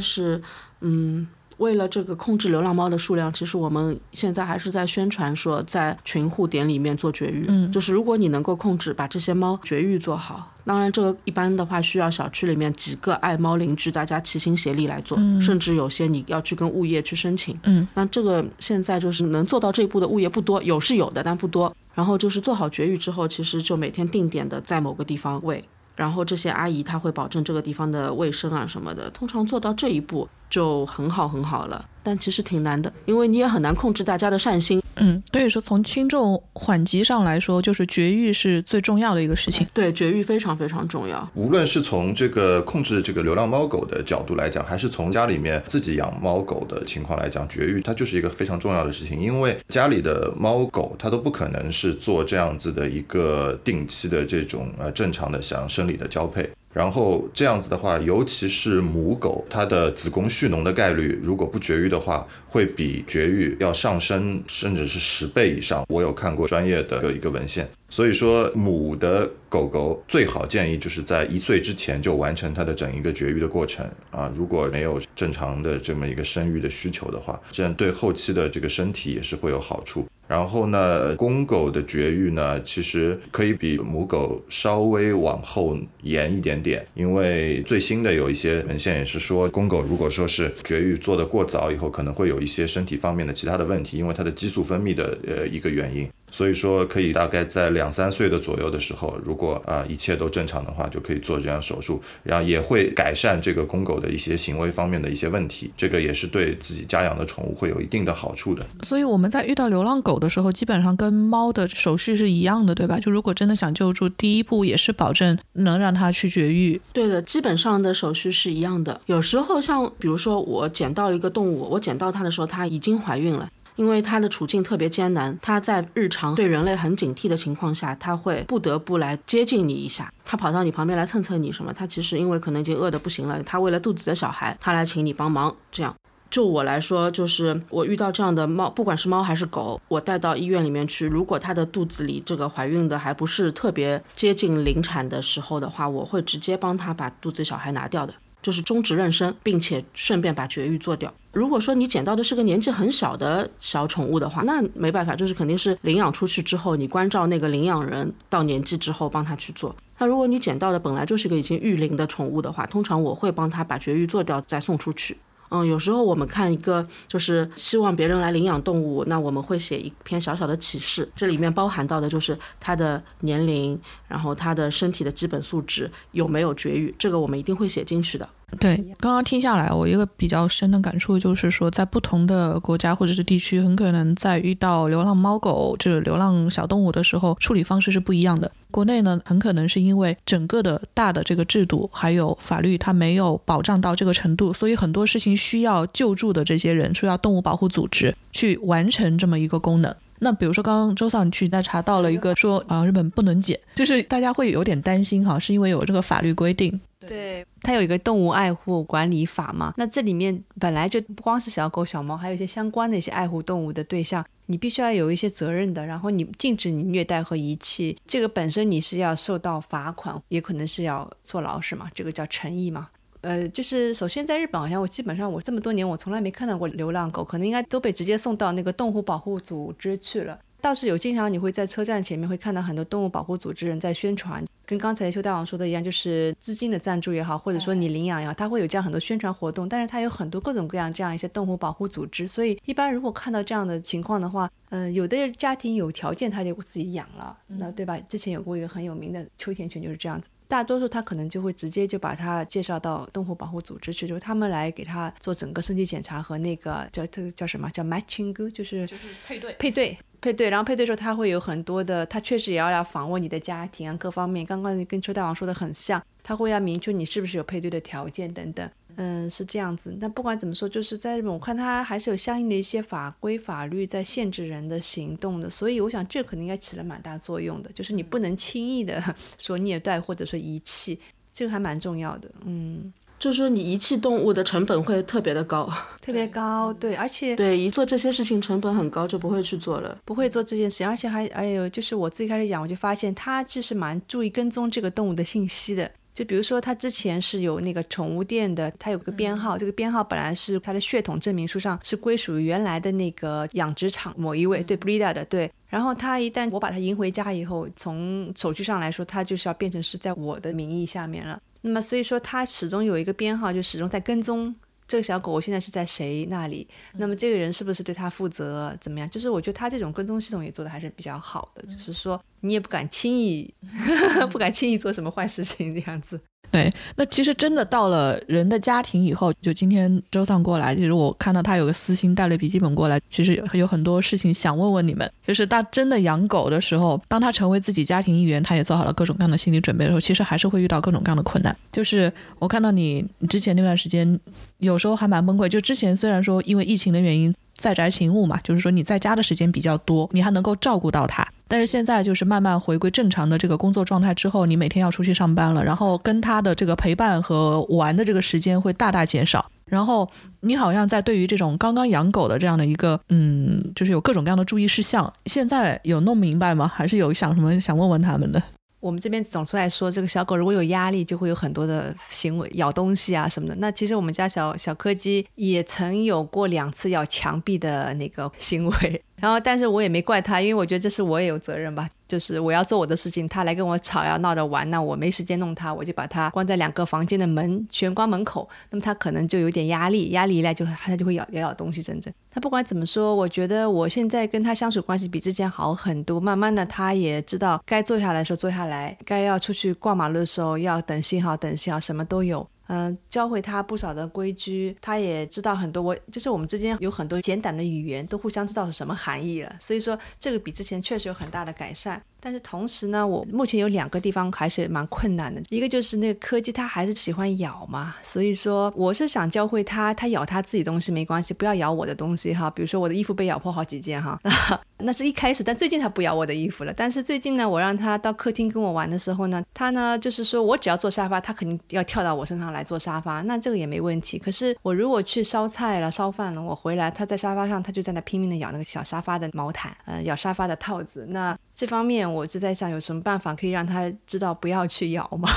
是，嗯。为了这个控制流浪猫的数量，其实我们现在还是在宣传说，在群护点里面做绝育。嗯，就是如果你能够控制把这些猫绝育做好，当然这个一般的话需要小区里面几个爱猫邻居大家齐心协力来做，甚至有些你要去跟物业去申请。嗯，那这个现在就是能做到这一步的物业不多，有是有的，但不多。然后就是做好绝育之后，其实就每天定点的在某个地方喂。然后这些阿姨她会保证这个地方的卫生啊什么的，通常做到这一步就很好很好了。但其实挺难的，因为你也很难控制大家的善心。嗯，所以说从轻重缓急上来说，就是绝育是最重要的一个事情。对，绝育非常非常重要。无论是从这个控制这个流浪猫狗的角度来讲，还是从家里面自己养猫狗的情况来讲，绝育它就是一个非常重要的事情。因为家里的猫狗它都不可能是做这样子的一个定期的这种呃正常的像生理的交配。然后这样子的话，尤其是母狗，它的子宫蓄脓的概率，如果不绝育的话，会比绝育要上升，甚至是十倍以上。我有看过专业的有一个文献。所以说，母的狗狗最好建议就是在一岁之前就完成它的整一个绝育的过程啊。如果没有正常的这么一个生育的需求的话，这样对后期的这个身体也是会有好处。然后呢，公狗的绝育呢，其实可以比母狗稍微往后延一点点，因为最新的有一些文献也是说，公狗如果说是绝育做得过早以后，可能会有一些身体方面的其他的问题，因为它的激素分泌的呃一个原因。所以说，可以大概在两三岁的左右的时候，如果啊一切都正常的话，就可以做这样手术，然后也会改善这个公狗的一些行为方面的一些问题，这个也是对自己家养的宠物会有一定的好处的。所以我们在遇到流浪狗的时候，基本上跟猫的手续是一样的，对吧？就如果真的想救助，第一步也是保证能让它去绝育。对的，基本上的手续是一样的。有时候像比如说我捡到一个动物，我捡到它的时候，它已经怀孕了。因为它的处境特别艰难，它在日常对人类很警惕的情况下，它会不得不来接近你一下，它跑到你旁边来蹭蹭你什么？它其实因为可能已经饿得不行了，它为了肚子的小孩，它来请你帮忙。这样，就我来说，就是我遇到这样的猫，不管是猫还是狗，我带到医院里面去，如果它的肚子里这个怀孕的还不是特别接近临产的时候的话，我会直接帮它把肚子小孩拿掉的。就是终止妊娠，并且顺便把绝育做掉。如果说你捡到的是个年纪很小的小宠物的话，那没办法，就是肯定是领养出去之后，你关照那个领养人到年纪之后帮他去做。那如果你捡到的本来就是个已经育龄的宠物的话，通常我会帮他把绝育做掉再送出去。嗯，有时候我们看一个就是希望别人来领养动物，那我们会写一篇小小的启示，这里面包含到的就是它的年龄，然后它的身体的基本素质有没有绝育，这个我们一定会写进去的。对，刚刚听下来，我一个比较深的感触就是说，在不同的国家或者是地区，很可能在遇到流浪猫狗就是流浪小动物的时候，处理方式是不一样的。国内呢，很可能是因为整个的大的这个制度还有法律，它没有保障到这个程度，所以很多事情需要救助的这些人，需要动物保护组织去完成这么一个功能。那比如说，刚刚周嫂你去那查到了一个说，啊，日本不能捡，就是大家会有点担心哈，是因为有这个法律规定。对，它有一个动物爱护管理法嘛，那这里面本来就不光是小狗小猫，还有一些相关的一些爱护动物的对象，你必须要有一些责任的。然后你禁止你虐待和遗弃，这个本身你是要受到罚款，也可能是要坐牢，是吗？这个叫诚意嘛。呃，就是首先在日本，好像我基本上我这么多年我从来没看到过流浪狗，可能应该都被直接送到那个动物保护组织去了。倒是有经常你会在车站前面会看到很多动物保护组织人在宣传。跟刚才邱大王说的一样，就是资金的赞助也好，或者说你领养也好，他会有这样很多宣传活动，但是他有很多各种各样这样一些动物保护组织，所以一般如果看到这样的情况的话，嗯，有的家庭有条件他就自己养了，那对吧？之前有过一个很有名的秋田犬就是这样子，大多数他可能就会直接就把它介绍到动物保护组织去，就是他们来给他做整个身体检查和那个叫这个叫什么叫 matching，就是就是配对配对。配对，然后配对时候他会有很多的，他确实也要来访问你的家庭啊，各方面。刚刚跟邱大王说的很像，他会要明确你是不是有配对的条件等等。嗯，是这样子。那不管怎么说，就是在日本，我看他还是有相应的一些法规法律在限制人的行动的，所以我想这可能应该起了蛮大作用的，就是你不能轻易的 说虐待或者说遗弃，这个还蛮重要的。嗯。就是说，你遗弃动物的成本会特别的高，特别高，对，而且 对一做这些事情成本很高，就不会去做了，不会做这件事情，而且还还有就是我自己开始养，我就发现他就是蛮注意跟踪这个动物的信息的，就比如说他之前是有那个宠物店的，他有个编号，这个编号本来是他的血统证明书上是归属于原来的那个养殖场某一位，对 breeder 的，对，然后他一旦我把他迎回家以后，从手续上来说，他就是要变成是在我的名义下面了。那么，所以说他始终有一个编号，就始终在跟踪这个小狗。我现在是在谁那里？那么这个人是不是对他负责？怎么样？就是我觉得他这种跟踪系统也做的还是比较好的，就是说你也不敢轻易，不敢轻易做什么坏事情这样子。对，那其实真的到了人的家庭以后，就今天周丧过来，其实我看到他有个私心带了笔记本过来，其实有很多事情想问问你们。就是他真的养狗的时候，当他成为自己家庭一员，他也做好了各种各样的心理准备的时候，其实还是会遇到各种各样的困难。就是我看到你之前那段时间，有时候还蛮崩溃。就之前虽然说因为疫情的原因。在宅勤务嘛，就是说你在家的时间比较多，你还能够照顾到他。但是现在就是慢慢回归正常的这个工作状态之后，你每天要出去上班了，然后跟他的这个陪伴和玩的这个时间会大大减少。然后你好像在对于这种刚刚养狗的这样的一个，嗯，就是有各种各样的注意事项，现在有弄明白吗？还是有想什么想问问他们的？我们这边总出来说，这个小狗如果有压力，就会有很多的行为，咬东西啊什么的。那其实我们家小小柯基也曾有过两次咬墙壁的那个行为。然后，但是我也没怪他，因为我觉得这是我也有责任吧。就是我要做我的事情，他来跟我吵要闹着玩，那我没时间弄他，我就把他关在两个房间的门玄关门口。那么他可能就有点压力，压力一来就他就会咬咬咬东西。真正他不管怎么说，我觉得我现在跟他相处关系比之前好很多。慢慢的，他也知道该坐下来的时候坐下来，该要出去过马路的时候要等信号，等信号什么都有。嗯，教会他不少的规矩，他也知道很多。我就是我们之间有很多简短的语言，都互相知道是什么含义了。所以说，这个比之前确实有很大的改善。但是同时呢，我目前有两个地方还是蛮困难的。一个就是那个柯基，它还是喜欢咬嘛，所以说我是想教会它，它咬它自己东西没关系，不要咬我的东西哈。比如说我的衣服被咬破好几件哈，那是一开始，但最近它不咬我的衣服了。但是最近呢，我让它到客厅跟我玩的时候呢，它呢就是说我只要坐沙发，它肯定要跳到我身上来坐沙发，那这个也没问题。可是我如果去烧菜了、烧饭了，我回来它在沙发上，它就在那拼命的咬那个小沙发的毛毯，呃，咬沙发的套子，那。这方面我是在想，有什么办法可以让他知道不要去咬吗？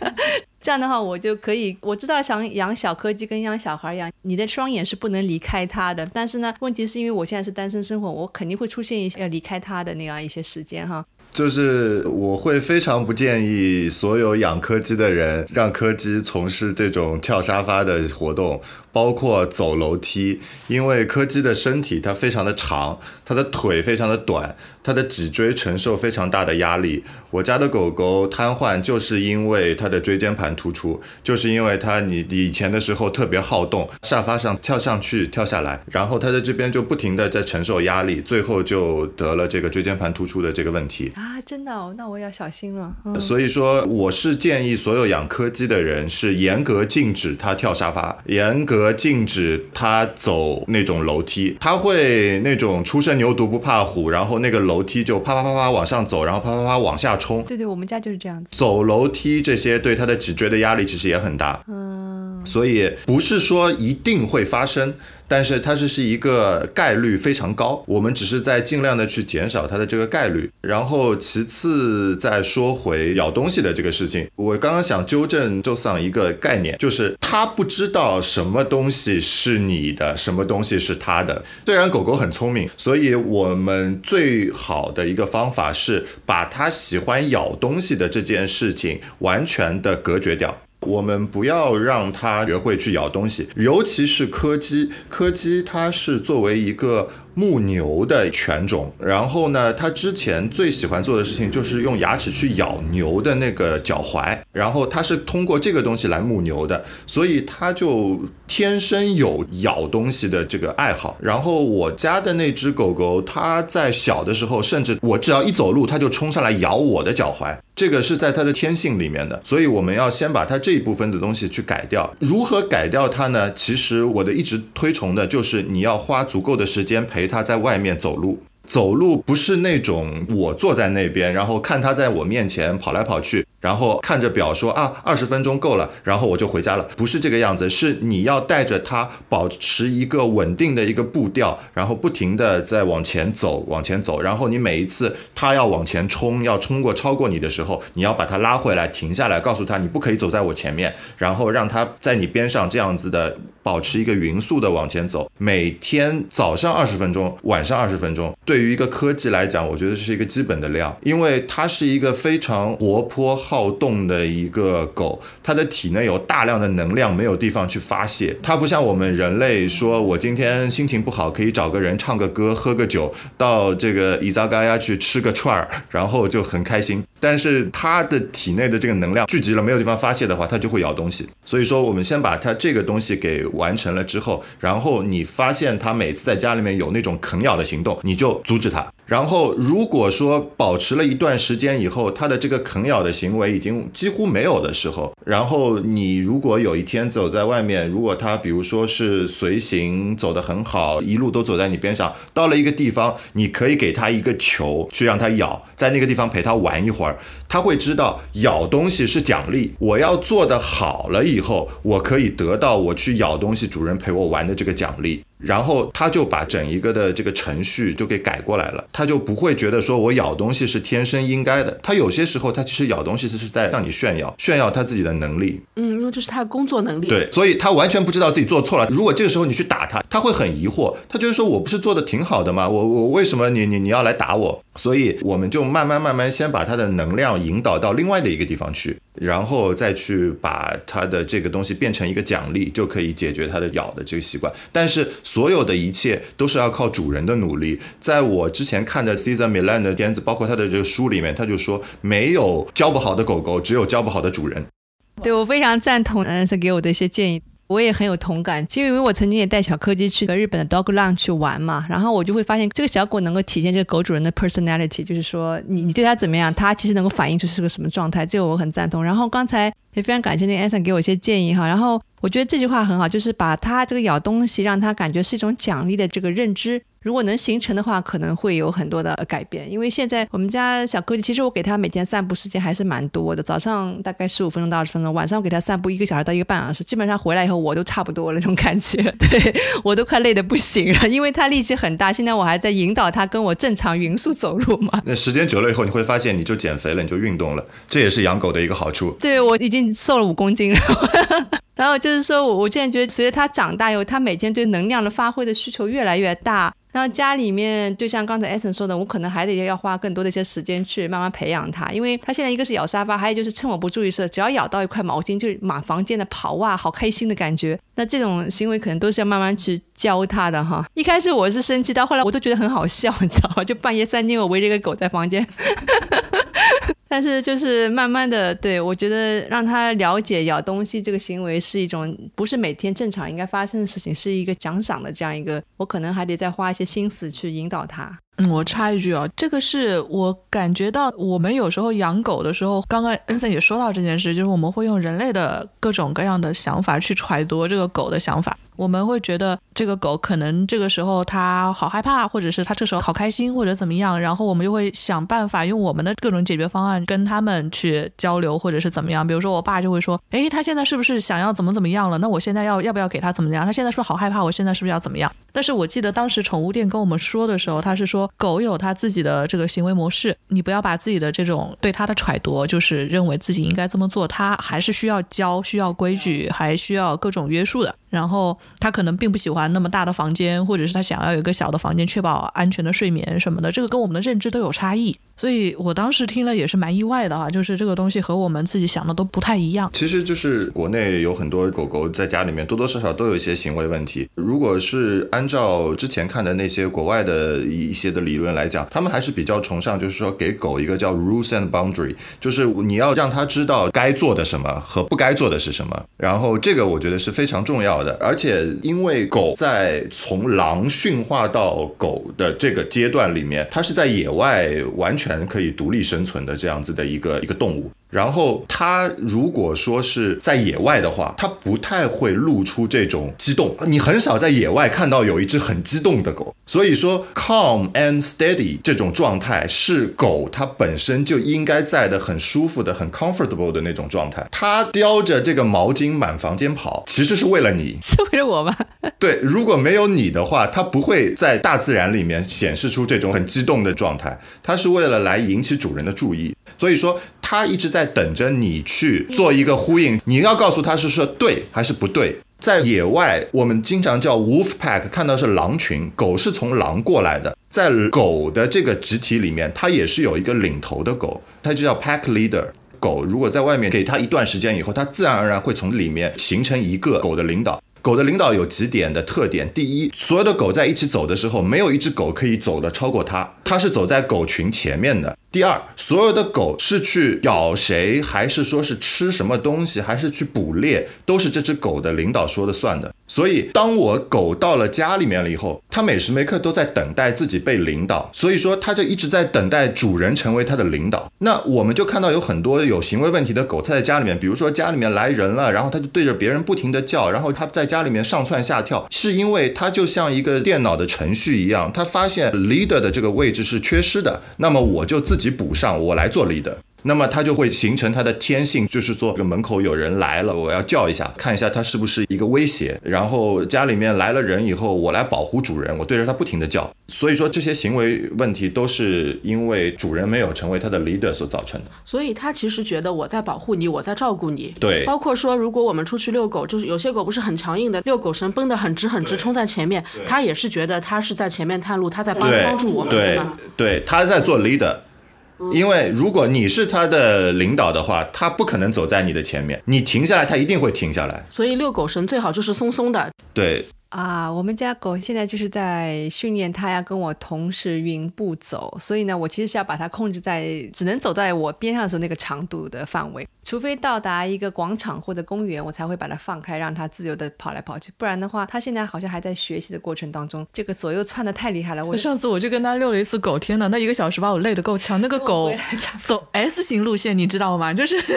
这样的话，我就可以我知道想养小柯基跟养小孩一样，你的双眼是不能离开他的。但是呢，问题是因为我现在是单身生活，我肯定会出现一些要离开他的那样一些时间哈。就是我会非常不建议所有养柯基的人让柯基从事这种跳沙发的活动。包括走楼梯，因为柯基的身体它非常的长，它的腿非常的短，它的脊椎承受非常大的压力。我家的狗狗瘫痪就是因为它的椎间盘突出，就是因为它你以前的时候特别好动，沙发上跳上去跳下来，然后它在这边就不停的在承受压力，最后就得了这个椎间盘突出的这个问题啊！真的哦，那我要小心了。所以说，我是建议所有养柯基的人是严格禁止它跳沙发，严格。和禁止他走那种楼梯，他会那种初生牛犊不怕虎，然后那个楼梯就啪啪啪啪往上走，然后啪啪啪往下冲。对对，我们家就是这样子。走楼梯这些对他的脊椎的压力其实也很大。嗯，所以不是说一定会发生。但是它这是一个概率非常高，我们只是在尽量的去减少它的这个概率。然后其次再说回咬东西的这个事情，我刚刚想纠正周桑一个概念，就是他不知道什么东西是你的，什么东西是他的。虽然狗狗很聪明，所以我们最好的一个方法是把它喜欢咬东西的这件事情完全的隔绝掉。我们不要让它学会去咬东西，尤其是柯基。柯基它是作为一个。牧牛的犬种，然后呢，它之前最喜欢做的事情就是用牙齿去咬牛的那个脚踝，然后它是通过这个东西来牧牛的，所以它就天生有咬东西的这个爱好。然后我家的那只狗狗，它在小的时候，甚至我只要一走路，它就冲上来咬我的脚踝，这个是在它的天性里面的。所以我们要先把它这一部分的东西去改掉。如何改掉它呢？其实我的一直推崇的就是你要花足够的时间陪。陪他在外面走路。走路不是那种我坐在那边，然后看他在我面前跑来跑去，然后看着表说啊二十分钟够了，然后我就回家了，不是这个样子，是你要带着他保持一个稳定的一个步调，然后不停的在往前走，往前走，然后你每一次他要往前冲，要冲过超过你的时候，你要把他拉回来，停下来，告诉他你不可以走在我前面，然后让他在你边上这样子的保持一个匀速的往前走，每天早上二十分钟，晚上二十分钟，对。对于一个科技来讲，我觉得这是一个基本的量，因为它是一个非常活泼好动的一个狗，它的体内有大量的能量，没有地方去发泄。它不像我们人类，说我今天心情不好，可以找个人唱个歌，喝个酒，到这个伊扎嘎呀去吃个串儿，然后就很开心。但是它的体内的这个能量聚集了，没有地方发泄的话，它就会咬东西。所以说，我们先把它这个东西给完成了之后，然后你发现它每次在家里面有那种啃咬的行动，你就。阻止它。然后，如果说保持了一段时间以后，它的这个啃咬的行为已经几乎没有的时候，然后你如果有一天走在外面，如果它比如说是随行走得很好，一路都走在你边上，到了一个地方，你可以给它一个球去让它咬，在那个地方陪它玩一会儿。儿，他会知道咬东西是奖励，我要做的好了以后，我可以得到我去咬东西，主人陪我玩的这个奖励。然后他就把整一个的这个程序就给改过来了，他就不会觉得说我咬东西是天生应该的。他有些时候他其实咬东西是在向你炫耀，炫耀他自己的能力。嗯，因为这是他的工作能力。对，所以他完全不知道自己做错了。如果这个时候你去打他，他会很疑惑，他觉得说我不是做的挺好的吗？我我为什么你你你要来打我？所以我们就慢慢慢慢先把他的能量引导到另外的一个地方去，然后再去把它的这个东西变成一个奖励，就可以解决它的咬的这个习惯。但是所有的一切都是要靠主人的努力。在我之前看的 Cesar Milan 的片子，包括他的这个书里面，他就说没有教不好的狗狗，只有教不好的主人。对我非常赞同 a n s 给我的一些建议。我也很有同感，其实因为我曾经也带小柯基去个日本的 Dog Run 去玩嘛，然后我就会发现这个小狗能够体现这个狗主人的 personality，就是说你你对它怎么样，它其实能够反映出是个什么状态，这个我很赞同。然后刚才也非常感谢那个 Anson 给我一些建议哈，然后我觉得这句话很好，就是把它这个咬东西让它感觉是一种奖励的这个认知。如果能形成的话，可能会有很多的改变。因为现在我们家小柯基，其实我给他每天散步时间还是蛮多的，早上大概十五分钟到二十分钟，晚上我给他散步一个小时到一个半小时，基本上回来以后我都差不多了那种感觉，对我都快累得不行了，因为他力气很大。现在我还在引导他跟我正常匀速走路嘛。那时间久了以后，你会发现你就减肥了，你就运动了，这也是养狗的一个好处。对我已经瘦了五公斤了。然后就是说，我我现在觉得，随着他长大以后，他每天对能量的发挥的需求越来越大。然后家里面，就像刚才艾森说的，我可能还得要花更多的一些时间去慢慢培养他，因为他现在一个是咬沙发，还有就是趁我不注意时，只要咬到一块毛巾就满房间的跑哇，好开心的感觉。那这种行为可能都是要慢慢去教他的哈。一开始我是生气，到后来我都觉得很好笑，你知道吗？就半夜三更我围着一个狗在房间。但是就是慢慢的，对我觉得让他了解咬东西这个行为是一种不是每天正常应该发生的事情，是一个奖赏的这样一个，我可能还得再花一些心思去引导他。嗯，我插一句啊，这个是我感觉到我们有时候养狗的时候，刚刚恩森也说到这件事，就是我们会用人类的各种各样的想法去揣度这个狗的想法。我们会觉得这个狗可能这个时候它好害怕，或者是它这时候好开心，或者怎么样，然后我们就会想办法用我们的各种解决方案跟他们去交流，或者是怎么样。比如说我爸就会说，哎，他现在是不是想要怎么怎么样了？那我现在要要不要给他怎么样？他现在说好害怕，我现在是不是要怎么样？但是我记得当时宠物店跟我们说的时候，他是说狗有它自己的这个行为模式，你不要把自己的这种对它的揣度，就是认为自己应该这么做，它还是需要教，需要规矩，还需要各种约束的。然后他可能并不喜欢那么大的房间，或者是他想要有一个小的房间，确保安全的睡眠什么的。这个跟我们的认知都有差异。所以我当时听了也是蛮意外的哈，就是这个东西和我们自己想的都不太一样。其实就是国内有很多狗狗在家里面多多少少都有一些行为问题。如果是按照之前看的那些国外的一些的理论来讲，他们还是比较崇尚，就是说给狗一个叫 rules and boundary，就是你要让它知道该做的什么和不该做的是什么。然后这个我觉得是非常重要而且因为狗在从狼驯化到狗的这个阶段里面，它是在野外完全。可以独立生存的这样子的一个一个动物。然后它如果说是在野外的话，它不太会露出这种激动。你很少在野外看到有一只很激动的狗。所以说，calm and steady 这种状态是狗它本身就应该在的很舒服的、很 comfortable 的那种状态。它叼着这个毛巾满房间跑，其实是为了你，是为了我吗？对，如果没有你的话，它不会在大自然里面显示出这种很激动的状态。它是为了来引起主人的注意。所以说，它一直在。在等着你去做一个呼应，你要告诉他是说对还是不对。在野外，我们经常叫 wolf pack，看到是狼群，狗是从狼过来的。在狗的这个集体里面，它也是有一个领头的狗，它就叫 pack leader。狗如果在外面给它一段时间以后，它自然而然会从里面形成一个狗的领导。狗的领导有几点的特点：第一，所有的狗在一起走的时候，没有一只狗可以走的超过它，它是走在狗群前面的。第二，所有的狗是去咬谁，还是说是吃什么东西，还是去捕猎，都是这只狗的领导说的算的。所以，当我狗到了家里面了以后，它每时每刻都在等待自己被领导，所以说它就一直在等待主人成为它的领导。那我们就看到有很多有行为问题的狗，它在家里面，比如说家里面来人了，然后它就对着别人不停地叫，然后它在家里面上蹿下跳，是因为它就像一个电脑的程序一样，它发现 leader 的这个位置是缺失的，那么我就自。己补上，我来做 leader。那么它就会形成它的天性，就是说，这个门口有人来了，我要叫一下，看一下它是不是一个威胁。然后家里面来了人以后，我来保护主人，我对着它不停的叫。所以说这些行为问题都是因为主人没有成为它的 leader 所造成的。所以它其实觉得我在保护你，我在照顾你。对，包括说如果我们出去遛狗，就是有些狗不是很强硬的，遛狗绳绷得很直很直，冲在前面，它也是觉得它是在前面探路，它在帮帮助我们，对吗？对，它在做 leader。因为如果你是他的领导的话，他不可能走在你的前面，你停下来，他一定会停下来。所以遛狗绳最好就是松松的。对。啊，我们家狗现在就是在训练它要跟我同时匀步走，所以呢，我其实是要把它控制在只能走在我边上的时候那个长度的范围，除非到达一个广场或者公园，我才会把它放开，让它自由的跑来跑去。不然的话，它现在好像还在学习的过程当中，这个左右窜的太厉害了。我上次我就跟它遛了一次狗，天呐，那一个小时把我累得够呛。那个 狗走 S 型路线，你知道吗？就是。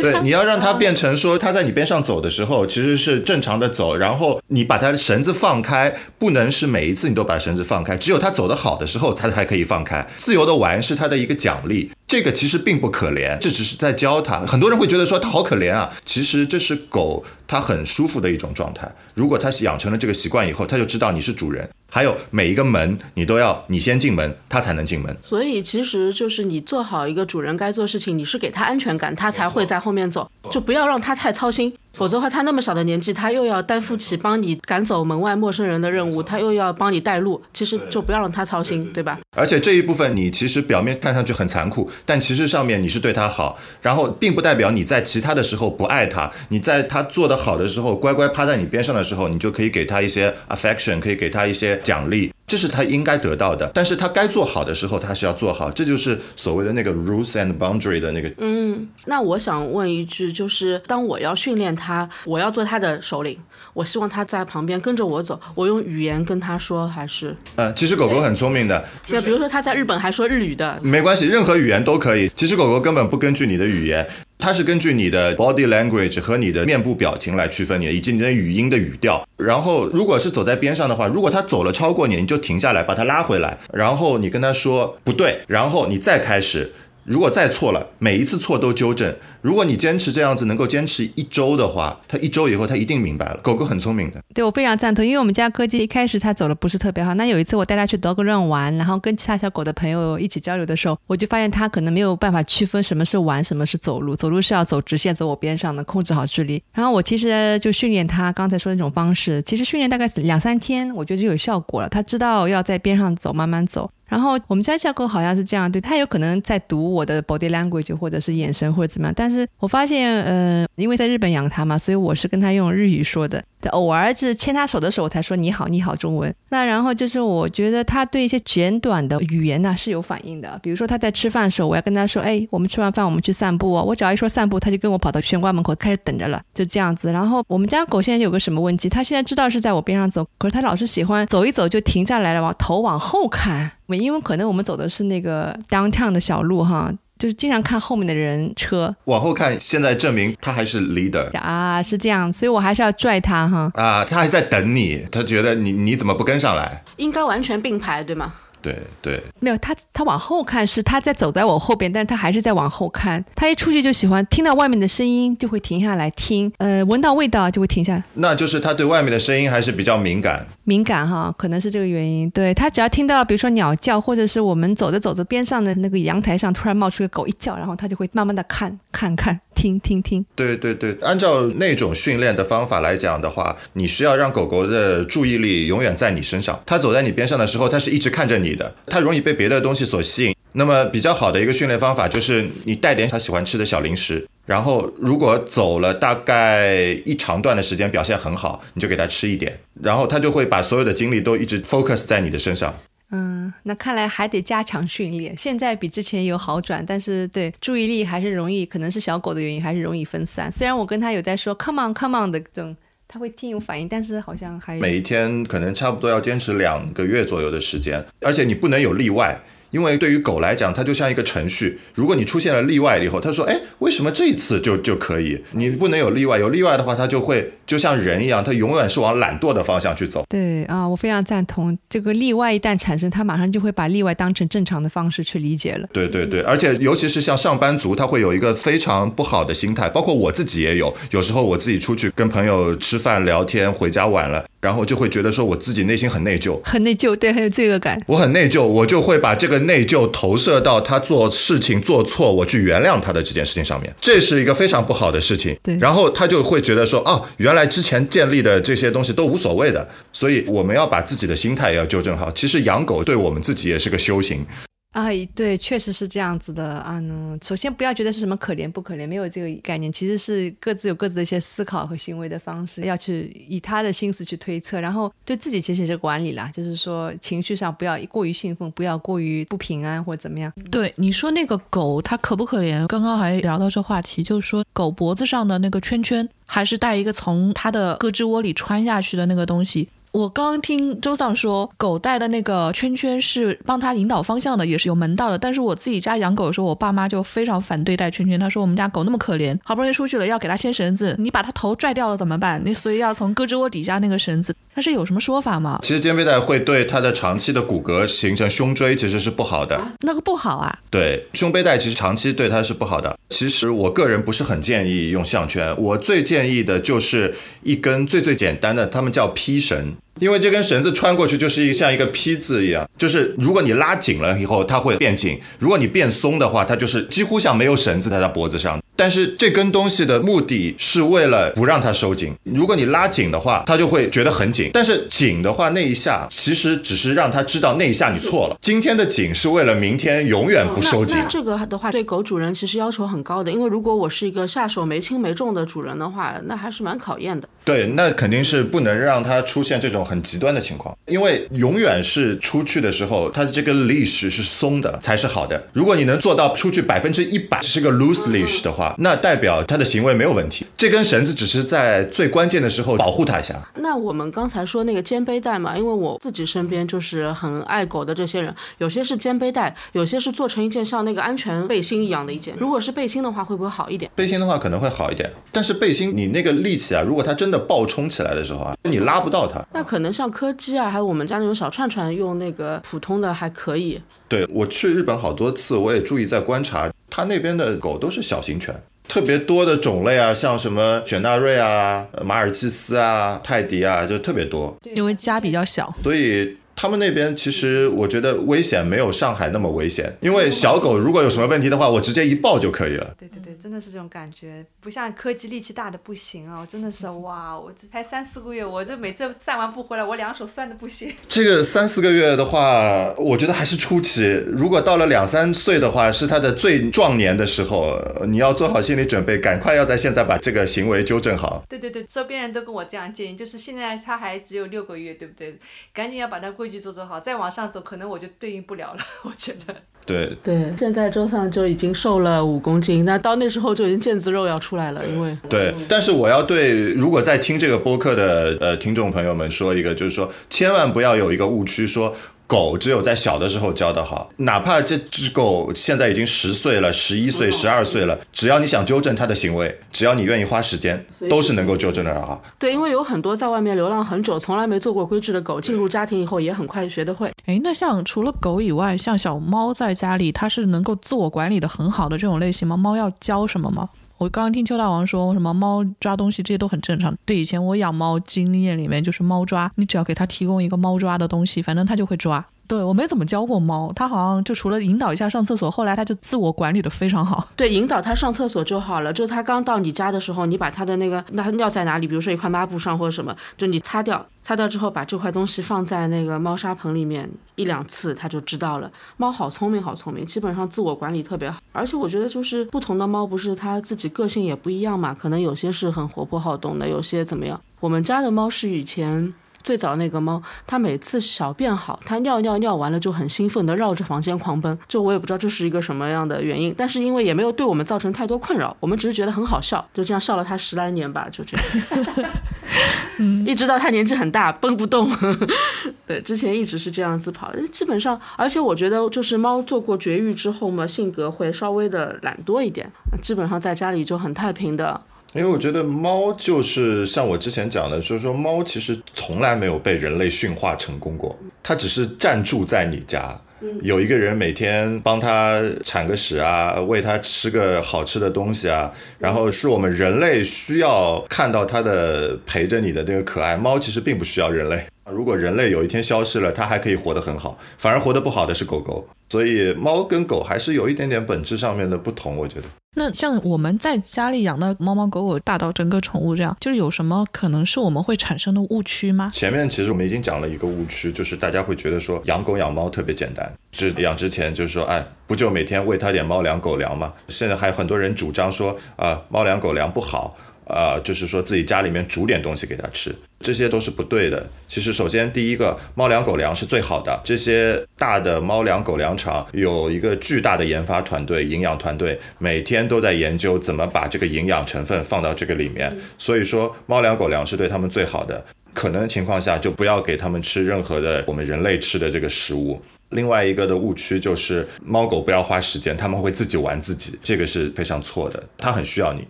对，你要让它变成说，它在你边上走的时候，其实是正常的走，然后你把它绳子放开，不能是每一次你都把绳子放开，只有它走得好的时候，它才可以放开。自由的玩是它的一个奖励，这个其实并不可怜，这只是在教它。很多人会觉得说它好可怜啊，其实这是狗它很舒服的一种状态。如果它养成了这个习惯以后，它就知道你是主人。还有每一个门，你都要你先进门，它才能进门。所以其实就是你做好一个主人该做事情，你是给它安全感，它才会在后面走，就不要让它太操心。否则的话，他那么小的年纪，他又要担负起帮你赶走门外陌生人的任务，他又要帮你带路，其实就不要让他操心，对吧？而且这一部分你其实表面看上去很残酷，但其实上面你是对他好，然后并不代表你在其他的时候不爱他。你在他做得好的时候，乖乖趴在你边上的时候，你就可以给他一些 affection，可以给他一些奖励。这是他应该得到的，但是他该做好的时候，他是要做好，这就是所谓的那个 rules and boundary 的那个。嗯，那我想问一句，就是当我要训练他，我要做他的首领，我希望它在旁边跟着我走，我用语言跟它说，还是？呃，其实狗狗很聪明的，那比如说它在日本还说日语的，没关系，任何语言都可以。其实狗狗根本不根据你的语言。它是根据你的 body language 和你的面部表情来区分你，以及你的语音的语调。然后，如果是走在边上的话，如果它走了超过你，你就停下来，把它拉回来，然后你跟它说不对，然后你再开始。如果再错了，每一次错都纠正。如果你坚持这样子，能够坚持一周的话，它一周以后它一定明白了。狗狗很聪明的，对我非常赞同。因为我们家柯基一开始它走的不是特别好，那有一次我带它去 dog run 玩，然后跟其他小狗的朋友一起交流的时候，我就发现它可能没有办法区分什么是玩，什么是走路。走路是要走直线，走我边上的，控制好距离。然后我其实就训练它刚才说的那种方式，其实训练大概两三天，我觉得就有效果了。它知道要在边上走，慢慢走。然后我们家小狗好像是这样，对它有可能在读我的 body language 或者是眼神或者怎么样。但是我发现，呃，因为在日本养它嘛，所以我是跟它用日语说的。偶尔是牵他手的时候，我才说你好，你好中文。那然后就是我觉得他对一些简短的语言呢是有反应的。比如说他在吃饭的时候，我要跟他说，哎，我们吃完饭我们去散步哦。我只要一说散步，他就跟我跑到玄关门口开始等着了，就这样子。然后我们家狗现在有个什么问题？它现在知道是在我边上走，可是它老是喜欢走一走就停下来了，往头往后看。因为可能我们走的是那个 downtown 的小路哈。就是经常看后面的人车往后看，现在证明他还是 leader 啊，是这样，所以我还是要拽他哈啊，他还在等你，他觉得你你怎么不跟上来？应该完全并排对吗？对对，没有他，他往后看是他在走在我后边，但是他还是在往后看。他一出去就喜欢听到外面的声音，就会停下来听，呃，闻到味道就会停下来。那就是他对外面的声音还是比较敏感，敏感哈，可能是这个原因。对他只要听到，比如说鸟叫，或者是我们走着走着边上的那个阳台上突然冒出个狗一叫，然后他就会慢慢的看看看。听听听，对对对，按照那种训练的方法来讲的话，你需要让狗狗的注意力永远在你身上。它走在你边上的时候，它是一直看着你的，它容易被别的东西所吸引。那么比较好的一个训练方法就是你带点它喜欢吃的小零食，然后如果走了大概一长段的时间表现很好，你就给它吃一点，然后它就会把所有的精力都一直 focus 在你的身上。嗯，那看来还得加强训练。现在比之前有好转，但是对注意力还是容易，可能是小狗的原因，还是容易分散。虽然我跟他有在说 “come on, come on” 的这种，他会听有反应，但是好像还每一天可能差不多要坚持两个月左右的时间，而且你不能有例外。因为对于狗来讲，它就像一个程序。如果你出现了例外以后，他说：“哎，为什么这一次就就可以？你不能有例外。有例外的话，它就会就像人一样，它永远是往懒惰的方向去走。”对啊，我非常赞同。这个例外一旦产生，它马上就会把例外当成正常的方式去理解了。对对对，而且尤其是像上班族，他会有一个非常不好的心态，包括我自己也有。有时候我自己出去跟朋友吃饭聊天，回家晚了。然后就会觉得说我自己内心很内疚，很内疚，对，很有罪恶感。我很内疚，我就会把这个内疚投射到他做事情做错，我去原谅他的这件事情上面，这是一个非常不好的事情。对，然后他就会觉得说，哦，原来之前建立的这些东西都无所谓的，所以我们要把自己的心态也要纠正好。其实养狗对我们自己也是个修行。啊，对，确实是这样子的啊。呢，首先不要觉得是什么可怜不可怜，没有这个概念，其实是各自有各自的一些思考和行为的方式，要去以他的心思去推测，然后对自己其实也是管理啦，就是说情绪上不要过于兴奋，不要过于不平安或者怎么样。对，你说那个狗它可不可怜？刚刚还聊到这话题，就是说狗脖子上的那个圈圈，还是带一个从它的胳肢窝里穿下去的那个东西。我刚听周桑说，狗带的那个圈圈是帮他引导方向的，也是有门道的。但是我自己家养狗的时候，我爸妈就非常反对带圈圈。他说我们家狗那么可怜，好不容易出去了，要给它牵绳子，你把它头拽掉了怎么办？你所以要从胳肢窝底下那个绳子，它是有什么说法吗？其实肩背带会对它的长期的骨骼形成胸椎，其实是不好的。那个不好啊？对，胸背带其实长期对它是不好的。其实我个人不是很建议用项圈，我最建议的就是一根最最简单的，他们叫披绳。因为这根绳子穿过去就是一像一个披字一样，就是如果你拉紧了以后，它会变紧；如果你变松的话，它就是几乎像没有绳子在它脖子上。但是这根东西的目的是为了不让它收紧。如果你拉紧的话，它就会觉得很紧。但是紧的话，那一下其实只是让它知道那一下你错了。今天的紧是为了明天永远不收紧。那这个的话，对狗主人其实要求很高的，因为如果我是一个下手没轻没重的主人的话，那还是蛮考验的。对，那肯定是不能让它出现这种很极端的情况，因为永远是出去的时候，它的这个 leash 是松的才是好的。如果你能做到出去百分之一百是个 loose leash 的话，那代表他的行为没有问题。这根绳子只是在最关键的时候保护他一下。那我们刚才说那个肩背带嘛，因为我自己身边就是很爱狗的这些人，有些是肩背带，有些是做成一件像那个安全背心一样的一件。如果是背心的话，会不会好一点？背心的话可能会好一点，但是背心你那个力气啊，如果它真的爆冲起来的时候啊，你拉不到它。那可能像柯基啊，还有我们家那种小串串，用那个普通的还可以。对我去日本好多次，我也注意在观察，他那边的狗都是小型犬，特别多的种类啊，像什么雪纳瑞啊、马尔济斯啊、泰迪啊，就特别多。因为家比较小，所以。他们那边其实我觉得危险没有上海那么危险，因为小狗如果有什么问题的话，我直接一抱就可以了。对对对，真的是这种感觉，不像柯基力气大的不行啊！真的是哇，我这才三四个月，我这每次散完步回来，我两手酸的不行。这个三四个月的话，我觉得还是初期。如果到了两三岁的话，是它的最壮年的时候，你要做好心理准备，赶快要在现在把这个行为纠正好。对对对，周边人都跟我这样建议，就是现在它还只有六个月，对不对？赶紧要把它规矩做做好，再往上走，可能我就对应不了了。我觉得。对对，现在周上就已经瘦了五公斤，那到那时候就已经腱子肉要出来了，因为对。但是我要对如果在听这个播客的呃听众朋友们说一个，就是说千万不要有一个误区说。狗只有在小的时候教的好，哪怕这只狗现在已经十岁了、十一岁、十二岁了，只要你想纠正它的行为，只要你愿意花时间，都是能够纠正的好。对，因为有很多在外面流浪很久、从来没做过规矩的狗，进入家庭以后也很快学得会。哎，那像除了狗以外，像小猫在家里，它是能够自我管理的很好的这种类型吗？猫要教什么吗？我刚刚听邱大王说什么猫抓东西这些都很正常。对，以前我养猫经验里面就是猫抓，你只要给它提供一个猫抓的东西，反正它就会抓。对我没怎么教过猫，它好像就除了引导一下上厕所，后来它就自我管理的非常好。对，引导它上厕所就好了。就它刚到你家的时候，你把它的那个那它尿在哪里，比如说一块抹布上或者什么，就你擦掉，擦掉之后把这块东西放在那个猫砂盆里面一两次，它就知道了。猫好聪明，好聪明，基本上自我管理特别好。而且我觉得就是不同的猫不是它自己个性也不一样嘛，可能有些是很活泼好动的，有些怎么样。我们家的猫是以前。最早那个猫，它每次小便好，它尿尿尿完了就很兴奋的绕着房间狂奔。就我也不知道这是一个什么样的原因，但是因为也没有对我们造成太多困扰，我们只是觉得很好笑，就这样笑了它十来年吧，就这样。嗯，一直到它年纪很大，奔不动。对，之前一直是这样子跑，基本上，而且我觉得就是猫做过绝育之后嘛，性格会稍微的懒惰一点，基本上在家里就很太平的。因为我觉得猫就是像我之前讲的，就是说猫其实从来没有被人类驯化成功过，它只是暂住在你家，有一个人每天帮它铲个屎啊，喂它吃个好吃的东西啊，然后是我们人类需要看到它的陪着你的这个可爱。猫其实并不需要人类，如果人类有一天消失了，它还可以活得很好，反而活得不好的是狗狗。所以猫跟狗还是有一点点本质上面的不同，我觉得。那像我们在家里养的猫猫狗狗，大到整个宠物这样，就是有什么可能是我们会产生的误区吗？前面其实我们已经讲了一个误区，就是大家会觉得说养狗养猫特别简单，是养之前就是说，哎，不就每天喂它点猫粮狗粮吗？现在还有很多人主张说，啊，猫粮狗粮不好。呃，就是说自己家里面煮点东西给它吃，这些都是不对的。其实，首先第一个，猫粮狗粮是最好的。这些大的猫粮狗粮厂有一个巨大的研发团队、营养团队，每天都在研究怎么把这个营养成分放到这个里面。所以说，猫粮狗粮是对他们最好的。可能情况下就不要给他们吃任何的我们人类吃的这个食物。另外一个的误区就是，猫狗不要花时间，他们会自己玩自己，这个是非常错的。它很需要你。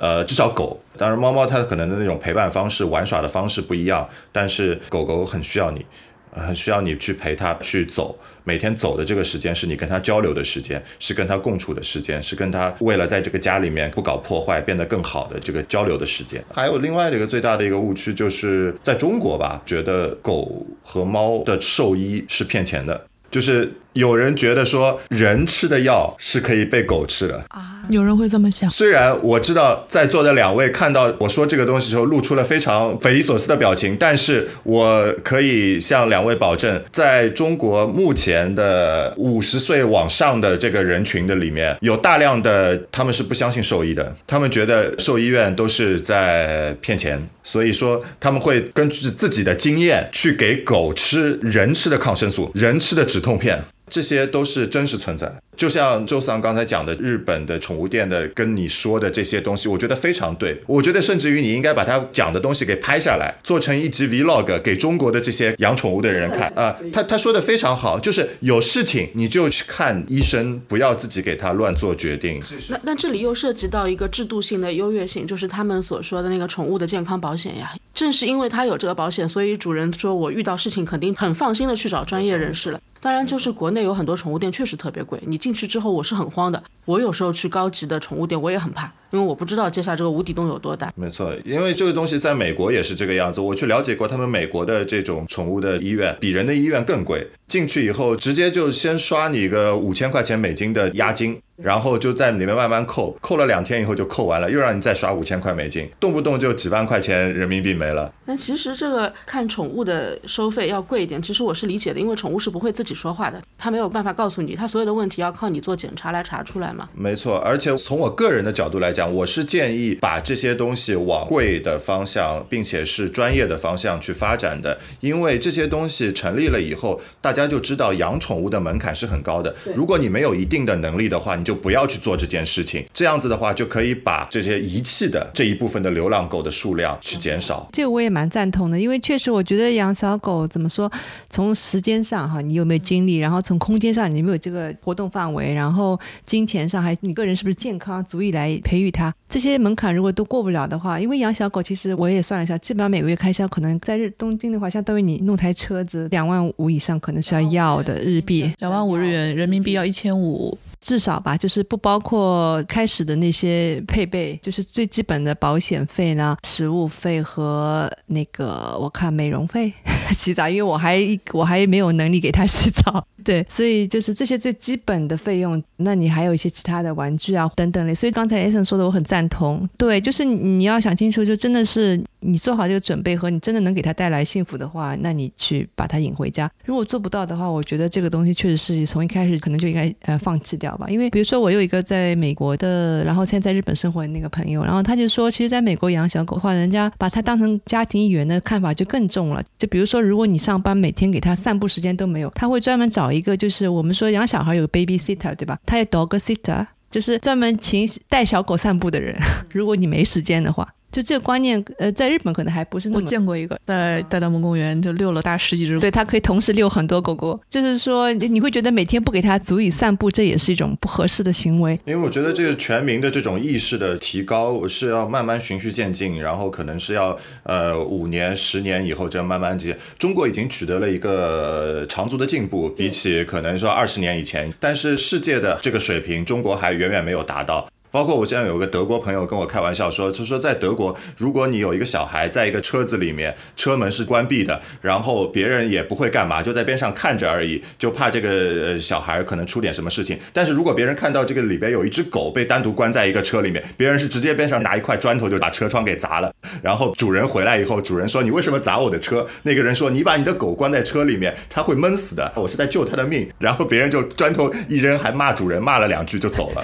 呃，至少狗，当然猫猫它可能的那种陪伴方式、玩耍的方式不一样，但是狗狗很需要你，很需要你去陪它去走，每天走的这个时间是你跟它交流的时间，是跟它共处的时间，是跟它为了在这个家里面不搞破坏、变得更好的这个交流的时间。还有另外的一个最大的一个误区，就是在中国吧，觉得狗和猫的兽医是骗钱的，就是有人觉得说人吃的药是可以被狗吃的啊。有人会这么想，虽然我知道在座的两位看到我说这个东西的时候露出了非常匪夷所思的表情，但是我可以向两位保证，在中国目前的五十岁往上的这个人群的里面，有大量的他们是不相信兽医的，他们觉得兽医院都是在骗钱，所以说他们会根据自己的经验去给狗吃人吃的抗生素，人吃的止痛片。这些都是真实存在，就像周桑刚才讲的，日本的宠物店的跟你说的这些东西，我觉得非常对。我觉得甚至于你应该把他讲的东西给拍下来，做成一集 vlog 给中国的这些养宠物的人看啊。他他说的非常好，就是有事情你就去看医生，不要自己给他乱做决定。那那这里又涉及到一个制度性的优越性，就是他们所说的那个宠物的健康保险呀。正是因为他有这个保险，所以主人说我遇到事情肯定很放心的去找专业人士了。当然，就是国内有很多宠物店确实特别贵，你进去之后我是很慌的。我有时候去高级的宠物店，我也很怕，因为我不知道接下来这个无底洞有多大。没错，因为这个东西在美国也是这个样子。我去了解过他们美国的这种宠物的医院，比人的医院更贵。进去以后，直接就先刷你个五千块钱美金的押金。然后就在里面慢慢扣，扣了两天以后就扣完了，又让你再刷五千块美金，动不动就几万块钱人民币没了。那其实这个看宠物的收费要贵一点，其实我是理解的，因为宠物是不会自己说话的，它没有办法告诉你，它所有的问题要靠你做检查来查出来嘛。没错，而且从我个人的角度来讲，我是建议把这些东西往贵的方向，并且是专业的方向去发展的，因为这些东西成立了以后，大家就知道养宠物的门槛是很高的。如果你没有一定的能力的话，你就不要去做这件事情，这样子的话就可以把这些遗弃的这一部分的流浪狗的数量去减少。这个我也蛮赞同的，因为确实我觉得养小狗怎么说，从时间上哈，你有没有精力，然后从空间上你有没有这个活动范围，然后金钱上还你个人是不是健康足以来培育它，这些门槛如果都过不了的话，因为养小狗其实我也算了一下，基本上每个月开销可能在日东京的话，相当于你弄台车子两万五以上可能是要要的日币，两万五日元人民币要一千五。至少吧，就是不包括开始的那些配备，就是最基本的保险费呢、食物费和那个我看美容费、洗澡，因为我还我还没有能力给他洗澡，对，所以就是这些最基本的费用。那你还有一些其他的玩具啊等等类，所以刚才 S 说的我很赞同，对，就是你要想清楚，就真的是你做好这个准备和你真的能给他带来幸福的话，那你去把他引回家。如果做不到的话，我觉得这个东西确实是从一开始可能就应该呃放弃掉吧。因为比如说我有一个在美国的，然后现在在日本生活的那个朋友，然后他就说，其实在美国养小狗的话，人家把它当成家庭一员的看法就更重了。就比如说，如果你上班每天给他散步时间都没有，他会专门找一个，就是我们说养小孩有 baby sitter 对吧？他有 dog sitter，就是专门请带小狗散步的人。如果你没时间的话。就这个观念，呃，在日本可能还不是那么。我见过一个在大道门公园就遛了大十几只，对它可以同时遛很多狗狗。就是说，你会觉得每天不给它足以散步，这也是一种不合适的行为。因为我觉得这个全民的这种意识的提高是要慢慢循序渐进，然后可能是要呃五年、十年以后这样慢慢接。中国已经取得了一个长足的进步，比起可能说二十年以前，但是世界的这个水平，中国还远远没有达到。包括我现在有个德国朋友跟我开玩笑说，他说在德国，如果你有一个小孩在一个车子里面，车门是关闭的，然后别人也不会干嘛，就在边上看着而已，就怕这个小孩可能出点什么事情。但是如果别人看到这个里边有一只狗被单独关在一个车里面，别人是直接边上拿一块砖头就把车窗给砸了。然后主人回来以后，主人说你为什么砸我的车？那个人说你把你的狗关在车里面，它会闷死的，我是在救它的命。然后别人就砖头一扔，还骂主人骂了两句就走了。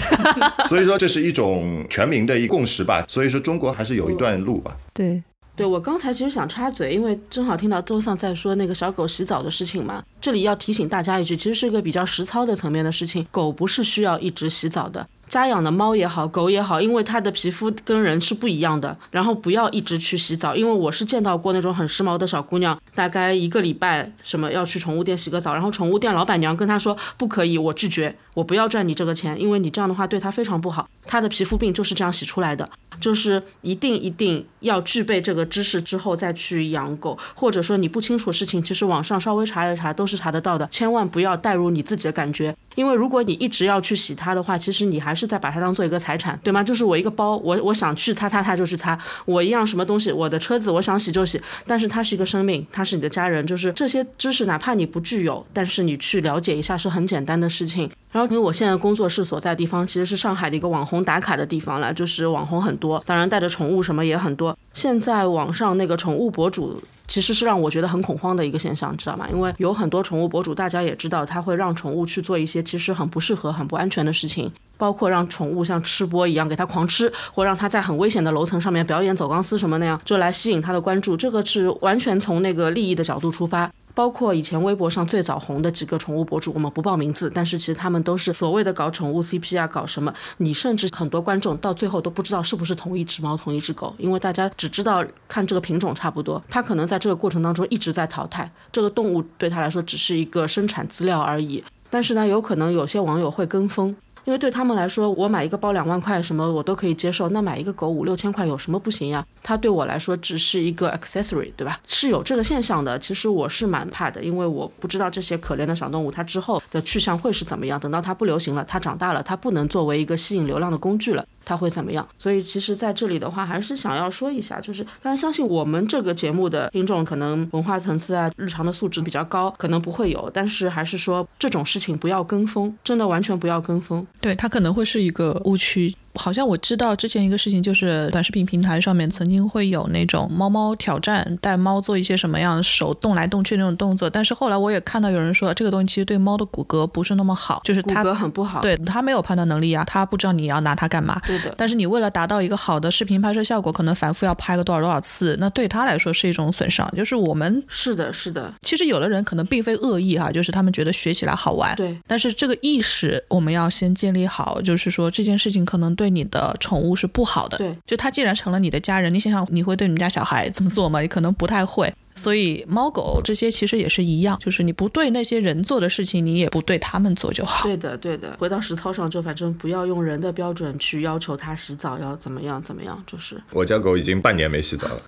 所以说这是。是一种全民的一共识吧，所以说中国还是有一段路吧。对，对我刚才其实想插嘴，因为正好听到周桑在说那个小狗洗澡的事情嘛，这里要提醒大家一句，其实是一个比较实操的层面的事情，狗不是需要一直洗澡的。家养的猫也好，狗也好，因为它的皮肤跟人是不一样的，然后不要一直去洗澡，因为我是见到过那种很时髦的小姑娘，大概一个礼拜什么要去宠物店洗个澡，然后宠物店老板娘跟她说不可以，我拒绝，我不要赚你这个钱，因为你这样的话对它非常不好，她的皮肤病就是这样洗出来的，就是一定一定要具备这个知识之后再去养狗，或者说你不清楚事情，其实网上稍微查一查都是查得到的，千万不要带入你自己的感觉。因为如果你一直要去洗它的话，其实你还是在把它当做一个财产，对吗？就是我一个包，我我想去擦擦它就去擦，我一样什么东西，我的车子我想洗就洗，但是它是一个生命，它是你的家人，就是这些知识哪怕你不具有，但是你去了解一下是很简单的事情。然后因为我现在工作室所在地方其实是上海的一个网红打卡的地方了，就是网红很多，多当然带着宠物什么也很多。现在网上那个宠物博主。其实是让我觉得很恐慌的一个现象，知道吗？因为有很多宠物博主，大家也知道，他会让宠物去做一些其实很不适合、很不安全的事情，包括让宠物像吃播一样给它狂吃，或让它在很危险的楼层上面表演走钢丝什么那样，就来吸引它的关注。这个是完全从那个利益的角度出发。包括以前微博上最早红的几个宠物博主，我们不报名字，但是其实他们都是所谓的搞宠物 CP 啊，搞什么？你甚至很多观众到最后都不知道是不是同一只猫、同一只狗，因为大家只知道看这个品种差不多，它可能在这个过程当中一直在淘汰，这个动物对他来说只是一个生产资料而已。但是呢，有可能有些网友会跟风。因为对他们来说，我买一个包两万块，什么我都可以接受。那买一个狗五六千块有什么不行呀？它对我来说只是一个 accessory，对吧？是有这个现象的。其实我是蛮怕的，因为我不知道这些可怜的小动物它之后的去向会是怎么样。等到它不流行了，它长大了，它不能作为一个吸引流量的工具了。他会怎么样？所以其实，在这里的话，还是想要说一下，就是当然相信我们这个节目的听众，可能文化层次啊、日常的素质比较高，可能不会有。但是还是说，这种事情不要跟风，真的完全不要跟风。对，他可能会是一个误区。好像我知道之前一个事情，就是短视频平台上面曾经会有那种猫猫挑战，带猫做一些什么样手动来动去那种动作。但是后来我也看到有人说，这个东西其实对猫的骨骼不是那么好，就是骨骼很不好。对，它没有判断能力啊，它不知道你要拿它干嘛。对的。但是你为了达到一个好的视频拍摄效果，可能反复要拍个多少多少次，那对它来说是一种损伤。就是我们是的，是的。其实有的人可能并非恶意哈，就是他们觉得学起来好玩。对。但是这个意识我们要先建立好，就是说这件事情可能对你的宠。物是不好的，对，就它既然成了你的家人，你想想你会对你们家小孩这么做吗？你可能不太会。所以猫狗这些其实也是一样，就是你不对那些人做的事情，你也不对他们做就好。对的，对的。回到实操上，就反正不要用人的标准去要求它洗澡要怎么样怎么样，就是。我家狗已经半年没洗澡了。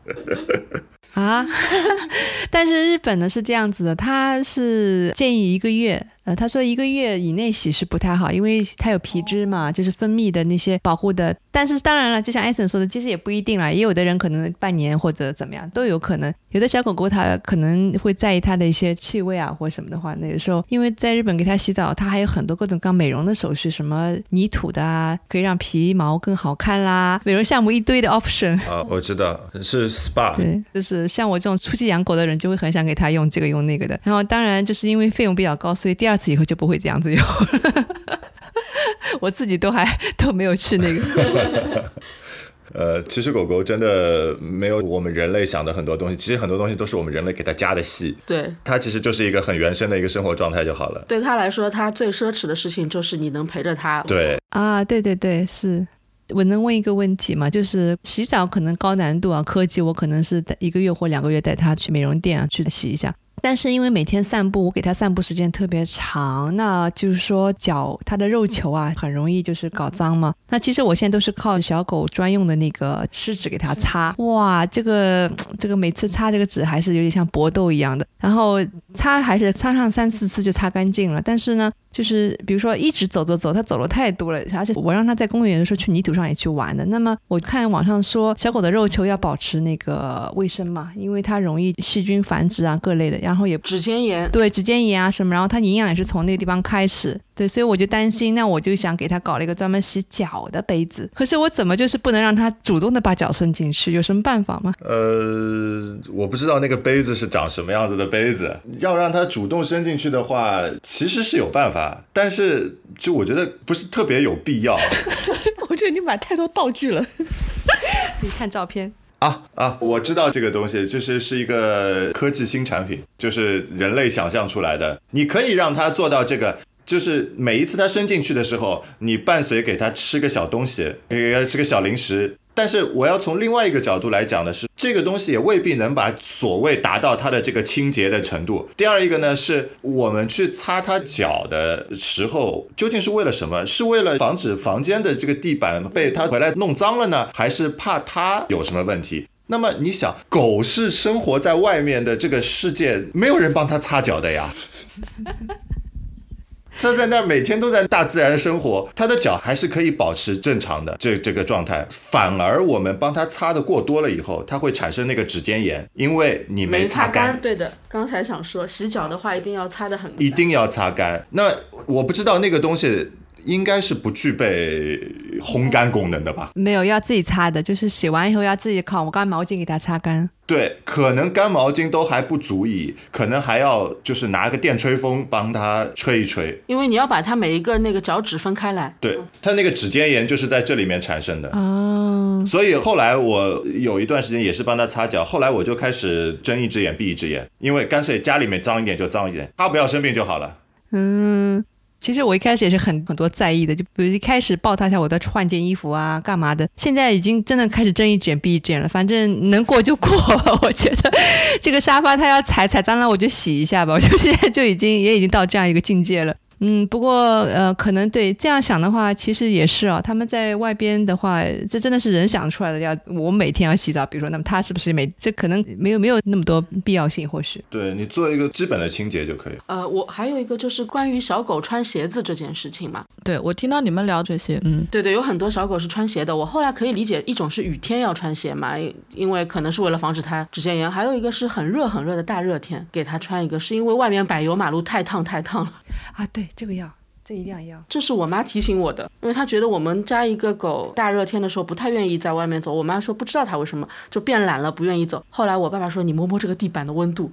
啊，但是日本呢是这样子的，它是建议一个月。呃，他说一个月以内洗是不太好，因为它有皮脂嘛，就是分泌的那些保护的。但是当然了，就像艾森说的，其实也不一定啦，也有的人可能半年或者怎么样都有可能。有的小狗狗它可能会在意它的一些气味啊或什么的话，那有时候因为在日本给它洗澡，它还有很多各种各样美容的手续，什么泥土的啊，可以让皮毛更好看啦，美容项目一堆的 option。啊，我知道是 SPA。对，就是像我这种初期养狗的人，就会很想给它用这个用那个的。然后当然就是因为费用比较高，所以第二次以后就不会这样子用。我自己都还 都没有去那个。呃，其实狗狗真的没有我们人类想的很多东西，其实很多东西都是我们人类给它加的戏。对，它其实就是一个很原生的一个生活状态就好了。对它来说，它最奢侈的事情就是你能陪着它。对啊，对对对，是我能问一个问题吗？就是洗澡可能高难度啊，科技我可能是一个月或两个月带它去美容店啊去洗一下。但是因为每天散步，我给它散步时间特别长，那就是说脚它的肉球啊，很容易就是搞脏嘛。那其实我现在都是靠小狗专用的那个湿纸给它擦，哇，这个这个每次擦这个纸还是有点像搏斗一样的，然后擦还是擦上三四次就擦干净了，但是呢。就是比如说一直走走走，它走了太多了，而且我让它在公园的时候去泥土上也去玩的。那么我看网上说小狗的肉球要保持那个卫生嘛，因为它容易细菌繁殖啊各类的，然后也指尖炎，对指尖炎啊什么，然后它营养也是从那个地方开始。对，所以我就担心，那我就想给它搞了一个专门洗脚的杯子。可是我怎么就是不能让它主动的把脚伸进去？有什么办法吗？呃，我不知道那个杯子是长什么样子的杯子。要让它主动伸进去的话，其实是有办法，但是就我觉得不是特别有必要。我觉得你买太多道具了。你看照片啊啊！我知道这个东西，就是是一个科技新产品，就是人类想象出来的。你可以让它做到这个。就是每一次它伸进去的时候，你伴随给它吃个小东西，给它吃个小零食。但是我要从另外一个角度来讲的是，这个东西也未必能把所谓达到它的这个清洁的程度。第二一个呢，是我们去擦它脚的时候，究竟是为了什么？是为了防止房间的这个地板被它回来弄脏了呢，还是怕它有什么问题？那么你想，狗是生活在外面的这个世界，没有人帮它擦脚的呀。他在那儿每天都在大自然生活，他的脚还是可以保持正常的这这个状态。反而我们帮他擦的过多了以后，他会产生那个指尖炎，因为你没擦干。对的，刚才想说洗脚的话一定要擦的很，一定要擦干。那我不知道那个东西。应该是不具备烘干功能的吧？没有，要自己擦的，就是洗完以后要自己靠干毛巾给它擦干。对，可能干毛巾都还不足以，可能还要就是拿个电吹风帮它吹一吹。因为你要把它每一个那个脚趾分开来。对，它那个指尖炎就是在这里面产生的。哦。所以后来我有一段时间也是帮它擦脚，后来我就开始睁一只眼闭一只眼，因为干脆家里面脏一点就脏一点，它不要生病就好了。嗯。其实我一开始也是很很多在意的，就比如一开始抱他一下，我在换件衣服啊，干嘛的。现在已经真的开始睁一只眼闭一只眼了，反正能过就过。我觉得这个沙发它要踩踩脏了，我就洗一下吧。我就现在就已经也已经到这样一个境界了。嗯，不过呃，可能对这样想的话，其实也是啊。他们在外边的话，这真的是人想出来的。要我每天要洗澡，比如说，那么他是不是每这可能没有没有那么多必要性？或许对你做一个基本的清洁就可以。呃，我还有一个就是关于小狗穿鞋子这件事情嘛。对我听到你们聊这些，嗯，对对，有很多小狗是穿鞋的。我后来可以理解，一种是雨天要穿鞋嘛，因为可能是为了防止它指尖炎；还有一个是很热很热的大热天，给它穿一个，是因为外面柏油马路太烫太烫了。啊，对，这个要。这一定要要，这是我妈提醒我的，因为她觉得我们家一个狗大热天的时候不太愿意在外面走。我妈说不知道它为什么就变懒了，不愿意走。后来我爸爸说你摸摸这个地板的温度，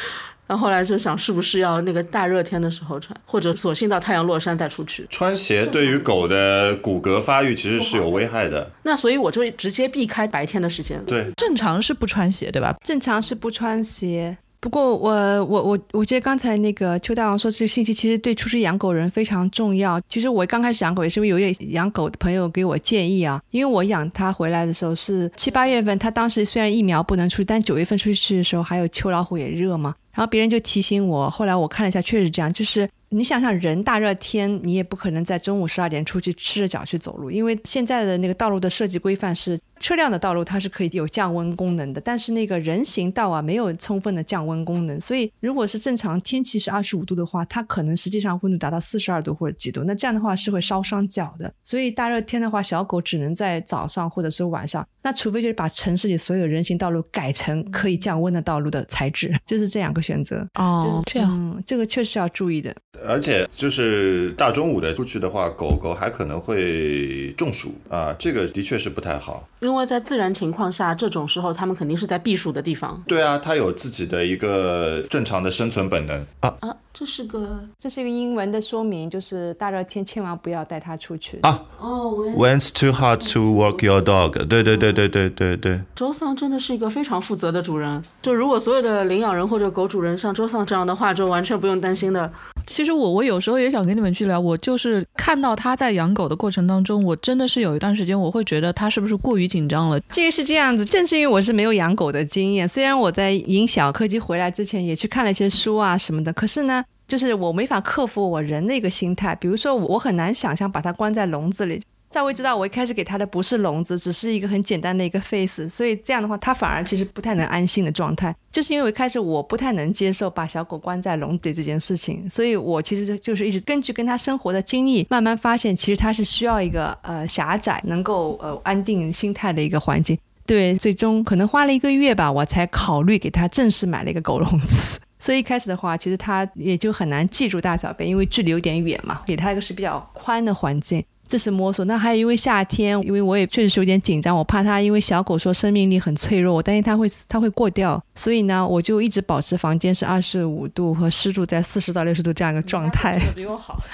然后后来就想是不是要那个大热天的时候穿，或者索性到太阳落山再出去穿鞋。对于狗的骨骼发育其实是有危害的。那所以我就直接避开白天的时间。对，正常是不穿鞋，对吧？正常是不穿鞋。不过我我我我觉得刚才那个邱大王说这个信息其实对初始养狗人非常重要。其实我刚开始养狗也是因为有些养狗的朋友给我建议啊，因为我养它回来的时候是七八月份，它当时虽然疫苗不能出，但九月份出去的时候还有秋老虎也热嘛。然后别人就提醒我，后来我看了一下，确实这样，就是你想想人大热天，你也不可能在中午十二点出去赤着脚去走路，因为现在的那个道路的设计规范是。车辆的道路它是可以有降温功能的，但是那个人行道啊没有充分的降温功能，所以如果是正常天气是二十五度的话，它可能实际上温度达到四十二度或者几度，那这样的话是会烧伤脚的。所以大热天的话，小狗只能在早上或者是晚上，那除非就是把城市里所有人行道路改成可以降温的道路的材质，就是这两个选择。哦，这样，这个确实要注意的。而且就是大中午的出去的话，狗狗还可能会中暑啊，这个的确是不太好。因为在自然情况下，这种时候他们肯定是在避暑的地方。对啊，它有自己的一个正常的生存本能啊啊，这是个这是一个英文的说明，就是大热天千万不要带它出去啊。哦，When it's too hot to walk your dog，对对对对对对对。周桑真的是一个非常负责的主人，就如果所有的领养人或者狗主人像周桑这样的话，就完全不用担心的。其实我我有时候也想跟你们去聊，我就是看到他在养狗的过程当中，我真的是有一段时间我会觉得他是不是过于紧张了。这个是这样子，正是因为我是没有养狗的经验，虽然我在引小柯基回来之前也去看了一些书啊什么的，可是呢，就是我没法克服我人的一个心态，比如说我很难想象把它关在笼子里。在我知道我一开始给他的不是笼子，只是一个很简单的一个 face，所以这样的话，他反而其实不太能安心的状态，就是因为我一开始我不太能接受把小狗关在笼子里这件事情，所以我其实就是一直根据跟他生活的经历，慢慢发现其实他是需要一个呃狭窄能够呃安定心态的一个环境。对，最终可能花了一个月吧，我才考虑给他正式买了一个狗笼子。所以一开始的话，其实他也就很难记住大小便，因为距离有点远嘛，给他一个是比较宽的环境。这是摸索，那还有因为夏天，因为我也确实是有点紧张，我怕它，因为小狗说生命力很脆弱，我担心它会它会过掉，所以呢，我就一直保持房间是二十五度和湿度在四十到六十度这样一个状态。比我好。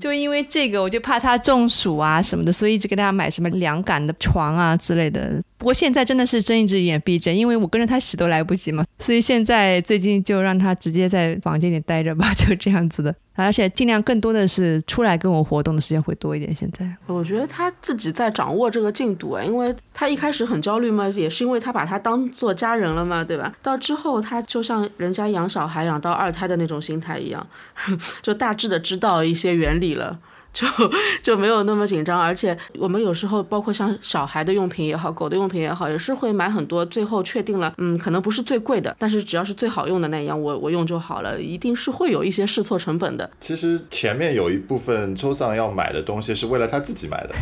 就因为这个，我就怕它中暑啊什么的，所以一直给大家买什么凉感的床啊之类的。不过现在真的是睁一只眼闭一只眼，因为我跟着他洗都来不及嘛，所以现在最近就让他直接在房间里待着吧，就这样子的。而且尽量更多的是出来跟我活动的时间会多一点。现在我觉得他自己在掌握这个进度啊，因为他一开始很焦虑嘛，也是因为他把他当做家人了嘛，对吧？到之后他就像人家养小孩养到二胎的那种心态一样，就大致的知道一些原理了。就就没有那么紧张，而且我们有时候包括像小孩的用品也好，狗的用品也好，也是会买很多，最后确定了，嗯，可能不是最贵的，但是只要是最好用的那一样，我我用就好了，一定是会有一些试错成本的。其实前面有一部分周丧要买的东西是为了他自己买的，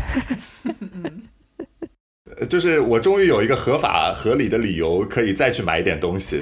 就是我终于有一个合法合理的理由可以再去买一点东西。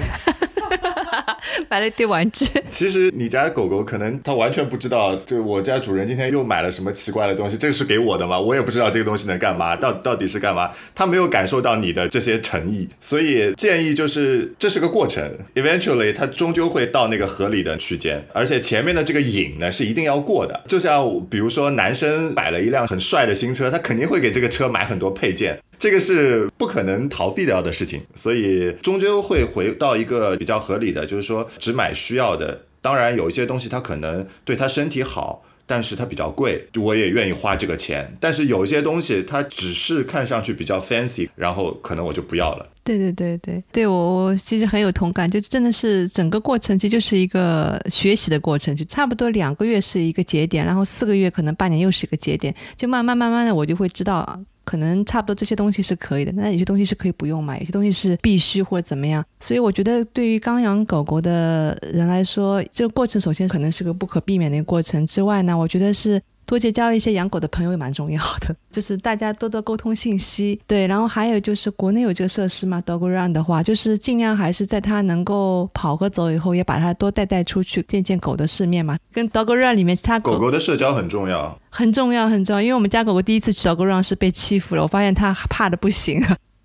买了一堆玩具。其实你家狗狗可能它完全不知道，就我家主人今天又买了什么奇怪的东西，这是给我的吗？我也不知道这个东西能干嘛，到到底是干嘛？它没有感受到你的这些诚意，所以建议就是这是个过程，eventually 它终究会到那个合理的区间，而且前面的这个瘾呢是一定要过的。就像比如说男生买了一辆很帅的新车，他肯定会给这个车买很多配件。这个是不可能逃避掉的事情，所以终究会回到一个比较合理的，就是说只买需要的。当然，有一些东西它可能对他身体好，但是它比较贵，我也愿意花这个钱。但是有一些东西它只是看上去比较 fancy，然后可能我就不要了。对对对对，对我我其实很有同感，就真的是整个过程其实就是一个学习的过程，就差不多两个月是一个节点，然后四个月可能半年又是一个节点，就慢慢慢慢的我就会知道。可能差不多这些东西是可以的，那有些东西是可以不用买，有些东西是必须或者怎么样。所以我觉得，对于刚养狗狗的人来说，这个过程首先可能是个不可避免的一个过程。之外呢，我觉得是。多结交一些养狗的朋友也蛮重要的，就是大家多多沟通信息。对，然后还有就是国内有这个设施嘛，Dog Run 的话，就是尽量还是在它能够跑和走以后，也把它多带带出去，见见狗的世面嘛。跟 Dog Run 里面其他狗狗的社交很重要，很重要，很重要。因为我们家狗狗第一次去 Dog Run 是被欺负了，我发现它怕的不行。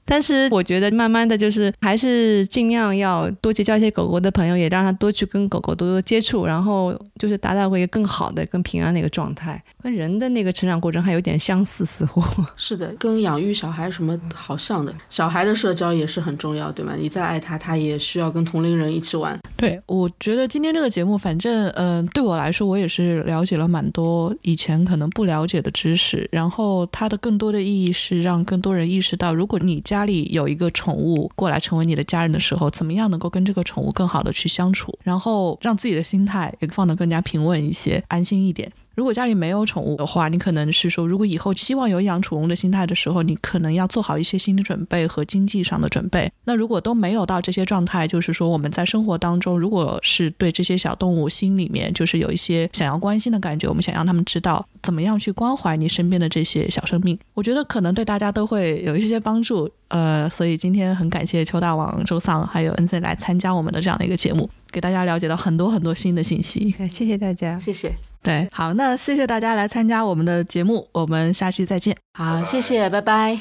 但是我觉得慢慢的就是还是尽量要多结交一些狗狗的朋友，也让它多去跟狗狗多多接触，然后就是达到一个更好的、更平安的一个状态。跟人的那个成长过程还有点相似，似乎 是的，跟养育小孩什么好像的。小孩的社交也是很重要，对吗？你再爱他，他也需要跟同龄人一起玩。对，我觉得今天这个节目，反正嗯，对我来说，我也是了解了蛮多以前可能不了解的知识。然后它的更多的意义是让更多人意识到，如果你家家里有一个宠物过来成为你的家人的时候，怎么样能够跟这个宠物更好的去相处，然后让自己的心态也放得更加平稳一些，安心一点。如果家里没有宠物的话，你可能是说，如果以后希望有养宠物的心态的时候，你可能要做好一些心理准备和经济上的准备。那如果都没有到这些状态，就是说我们在生活当中，如果是对这些小动物心里面就是有一些想要关心的感觉，我们想让他们知道怎么样去关怀你身边的这些小生命，我觉得可能对大家都会有一些帮助。呃，所以今天很感谢邱大王、周丧还有 NZ 来参加我们的这样的一个节目，给大家了解到很多很多新的信息。谢谢大家，谢谢。对，好，那谢谢大家来参加我们的节目，我们下期再见。好，谢谢，拜拜。